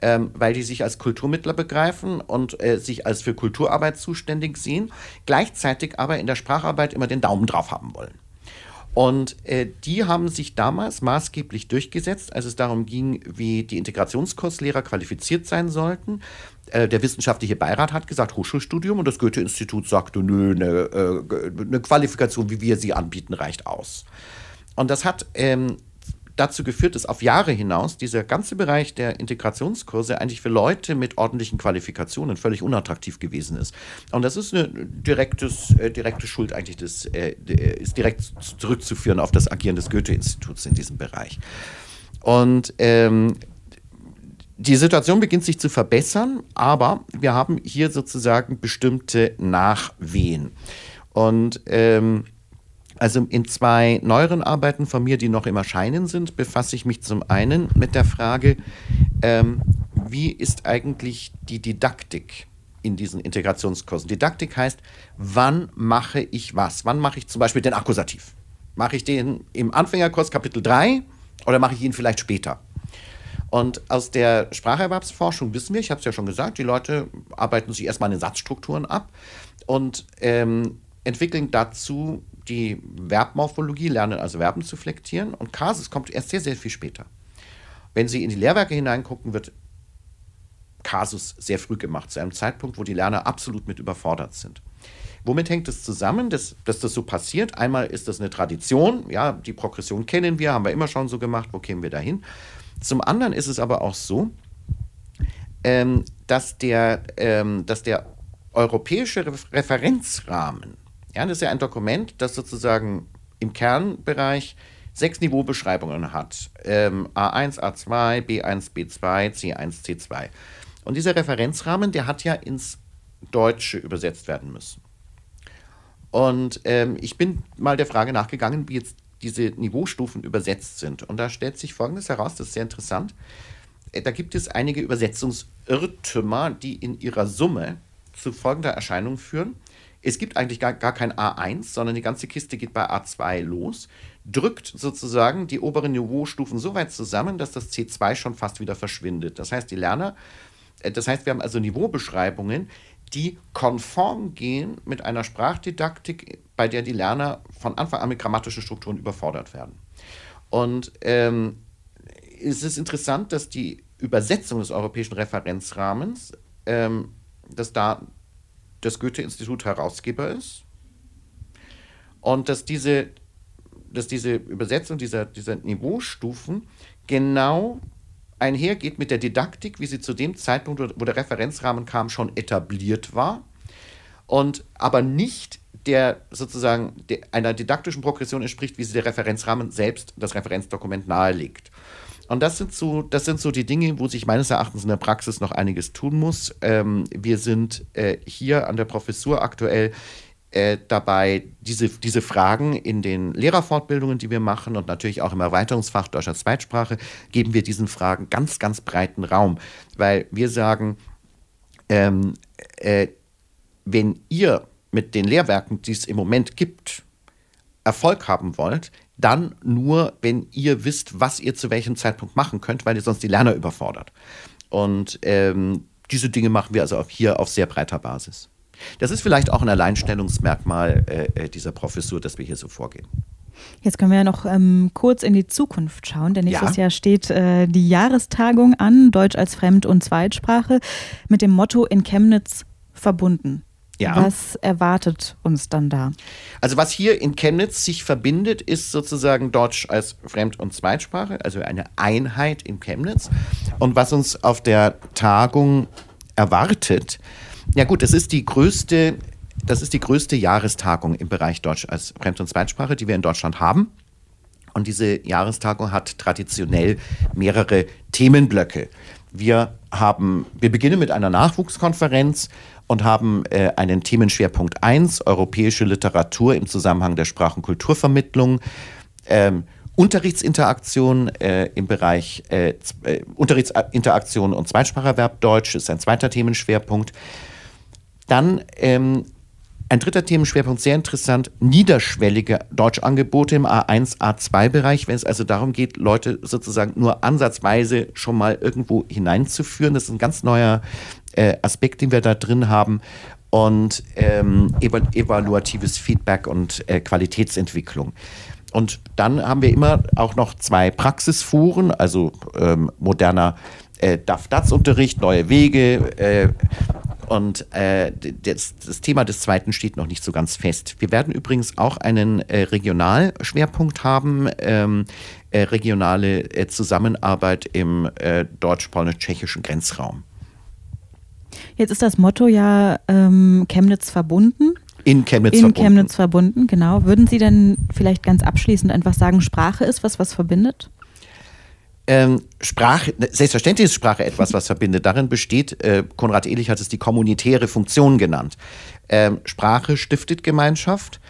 Speaker 3: Ähm, weil die sich als Kulturmittler begreifen und äh, sich als für Kulturarbeit zuständig sehen, gleichzeitig aber in der Spracharbeit immer den Daumen drauf haben wollen. Und äh, die haben sich damals maßgeblich durchgesetzt, als es darum ging, wie die Integrationskurslehrer qualifiziert sein sollten. Äh, der wissenschaftliche Beirat hat gesagt, Hochschulstudium und das Goethe-Institut sagte, nö, eine, äh, eine Qualifikation, wie wir sie anbieten, reicht aus. Und das hat ähm, dazu geführt, dass auf Jahre hinaus dieser ganze Bereich der Integrationskurse eigentlich für Leute mit ordentlichen Qualifikationen völlig unattraktiv gewesen ist. Und das ist eine direktes, äh, direkte Schuld eigentlich des, äh, ist direkt zurückzuführen auf das Agieren des Goethe-Instituts in diesem Bereich. Und ähm, die Situation beginnt sich zu verbessern, aber wir haben hier sozusagen bestimmte Nachwehen. Und ähm, also in zwei neueren Arbeiten von mir, die noch im Erscheinen sind, befasse ich mich zum einen mit der Frage, ähm, wie ist eigentlich die Didaktik in diesen Integrationskursen? Didaktik heißt, wann mache ich was? Wann mache ich zum Beispiel den Akkusativ? Mache ich den im Anfängerkurs Kapitel 3 oder mache ich ihn vielleicht später? Und aus der Spracherwerbsforschung wissen wir, ich habe es ja schon gesagt, die Leute arbeiten sich erstmal in Satzstrukturen ab und ähm, entwickeln dazu die Verbmorphologie, lernen also Verben zu flektieren und Kasus kommt erst sehr, sehr viel später. Wenn Sie in die Lehrwerke hineingucken, wird Kasus sehr früh gemacht, zu einem Zeitpunkt, wo die Lerner absolut mit überfordert sind. Womit hängt es zusammen, dass, dass das so passiert? Einmal ist das eine Tradition, ja, die Progression kennen wir, haben wir immer schon so gemacht, wo kämen wir dahin? Zum anderen ist es aber auch so, ähm, dass, der, ähm, dass der europäische Referenzrahmen ja, das ist ja ein Dokument, das sozusagen im Kernbereich sechs Niveaubeschreibungen hat. Ähm, A1, A2, B1, B2, C1, C2. Und dieser Referenzrahmen, der hat ja ins Deutsche übersetzt werden müssen. Und ähm, ich bin mal der Frage nachgegangen, wie jetzt diese Niveaustufen übersetzt sind. Und da stellt sich Folgendes heraus, das ist sehr interessant. Äh, da gibt es einige Übersetzungsirrtümer, die in ihrer Summe zu folgender Erscheinung führen. Es gibt eigentlich gar, gar kein A1, sondern die ganze Kiste geht bei A2 los, drückt sozusagen die oberen Niveaustufen so weit zusammen, dass das C2 schon fast wieder verschwindet. Das heißt, die Lerner, äh, das heißt, wir haben also Niveaubeschreibungen, die konform gehen mit einer Sprachdidaktik, bei der die Lerner von Anfang an mit grammatischen Strukturen überfordert werden. Und ähm, es ist interessant, dass die Übersetzung des europäischen Referenzrahmens, ähm, dass da das Goethe-Institut Herausgeber ist und dass diese dass diese Übersetzung dieser, dieser Niveaustufen genau einhergeht mit der Didaktik, wie sie zu dem Zeitpunkt, wo der Referenzrahmen kam, schon etabliert war und aber nicht der sozusagen einer didaktischen Progression entspricht, wie sie der Referenzrahmen selbst, das Referenzdokument nahelegt. Und das sind so, das sind so die Dinge, wo sich meines Erachtens in der Praxis noch einiges tun muss. Ähm, wir sind äh, hier an der Professur aktuell äh, dabei, diese, diese Fragen in den Lehrerfortbildungen, die wir machen und natürlich auch im Erweiterungsfach deutscher Zweitsprache, geben wir diesen Fragen ganz, ganz breiten Raum, weil wir sagen, ähm, äh, wenn ihr mit den Lehrwerken, die es im Moment gibt, Erfolg haben wollt, dann nur, wenn ihr wisst, was ihr zu welchem Zeitpunkt machen könnt, weil ihr sonst die Lerner überfordert. Und ähm, diese Dinge machen wir also auch hier auf sehr breiter Basis. Das ist vielleicht auch ein Alleinstellungsmerkmal äh, äh, dieser Professur, dass wir hier so vorgehen.
Speaker 2: Jetzt können wir ja noch ähm, kurz in die Zukunft schauen, denn nächstes ja. Jahr steht äh, die Jahrestagung an, Deutsch als Fremd- und Zweitsprache, mit dem Motto in Chemnitz verbunden. Ja. Was erwartet uns dann da?
Speaker 3: Also was hier in Chemnitz sich verbindet, ist sozusagen Deutsch als Fremd- und Zweitsprache, also eine Einheit in Chemnitz. Und was uns auf der Tagung erwartet, ja gut, das ist die größte, das ist die größte Jahrestagung im Bereich Deutsch als Fremd- und Zweitsprache, die wir in Deutschland haben. Und diese Jahrestagung hat traditionell mehrere Themenblöcke. Wir haben, wir beginnen mit einer Nachwuchskonferenz und haben äh, einen Themenschwerpunkt 1, europäische Literatur im Zusammenhang der Sprach- und Kulturvermittlung. Ähm, Unterrichtsinteraktion äh, im Bereich äh, äh, Unterrichtsinteraktion und Zweitspracherwerb Deutsch ist ein zweiter Themenschwerpunkt. Dann ähm, ein dritter Themenschwerpunkt, sehr interessant, niederschwellige Deutschangebote im A1, A2-Bereich, wenn es also darum geht, Leute sozusagen nur ansatzweise schon mal irgendwo hineinzuführen. Das ist ein ganz neuer äh, Aspekt, den wir da drin haben. Und ähm, evaluatives Feedback und äh, Qualitätsentwicklung. Und dann haben wir immer auch noch zwei Praxisfuhren, also ähm, moderner äh, DAF-DATS-Unterricht, neue Wege, äh, und äh, das, das, Thema des zweiten steht noch nicht so ganz fest. Wir werden übrigens auch einen äh, Regionalschwerpunkt haben, ähm, äh, regionale äh, Zusammenarbeit im äh, deutsch-polnisch-tschechischen Grenzraum.
Speaker 2: Jetzt ist das Motto ja ähm, Chemnitz verbunden.
Speaker 3: In Chemnitz
Speaker 2: in verbunden. In Chemnitz verbunden, genau. Würden Sie denn vielleicht ganz abschließend einfach sagen, Sprache ist was, was verbindet?
Speaker 3: Ähm, Sprache, selbstverständlich ist Sprache etwas, was verbindet. Darin besteht, äh, Konrad Ehlich hat es die kommunitäre Funktion genannt. Ähm, Sprache stiftet Gemeinschaft.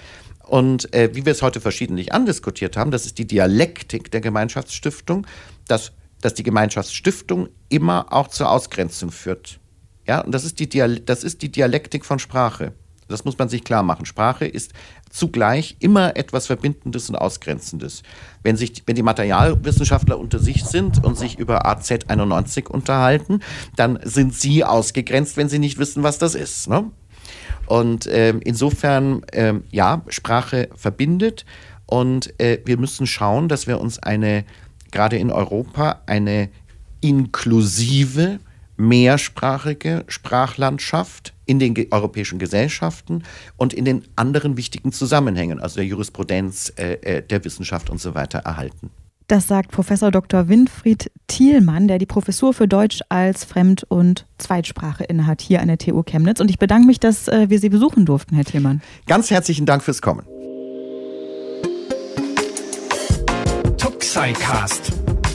Speaker 3: Und äh, wie wir es heute verschiedentlich andiskutiert haben, das ist die Dialektik der Gemeinschaftsstiftung, dass, dass die Gemeinschaftsstiftung immer auch zur Ausgrenzung führt. Ja, und das ist die, das ist die Dialektik von Sprache. Das muss man sich klar machen. Sprache ist zugleich immer etwas Verbindendes und Ausgrenzendes. Wenn, sich, wenn die Materialwissenschaftler unter sich sind und sich über AZ91 unterhalten, dann sind sie ausgegrenzt, wenn sie nicht wissen, was das ist. Ne? Und ähm, insofern, ähm, ja, Sprache verbindet und äh, wir müssen schauen, dass wir uns eine, gerade in Europa, eine inklusive, mehrsprachige Sprachlandschaft in den europäischen Gesellschaften und in den anderen wichtigen Zusammenhängen, also der Jurisprudenz, äh, äh, der Wissenschaft und so weiter, erhalten.
Speaker 2: Das sagt Professor Dr. Winfried Thielmann, der die Professur für Deutsch als Fremd- und Zweitsprache innehat hier an der TU Chemnitz. Und ich bedanke mich, dass äh, wir Sie besuchen durften, Herr Thielmann.
Speaker 3: Ganz herzlichen Dank fürs Kommen.
Speaker 1: Tuxicast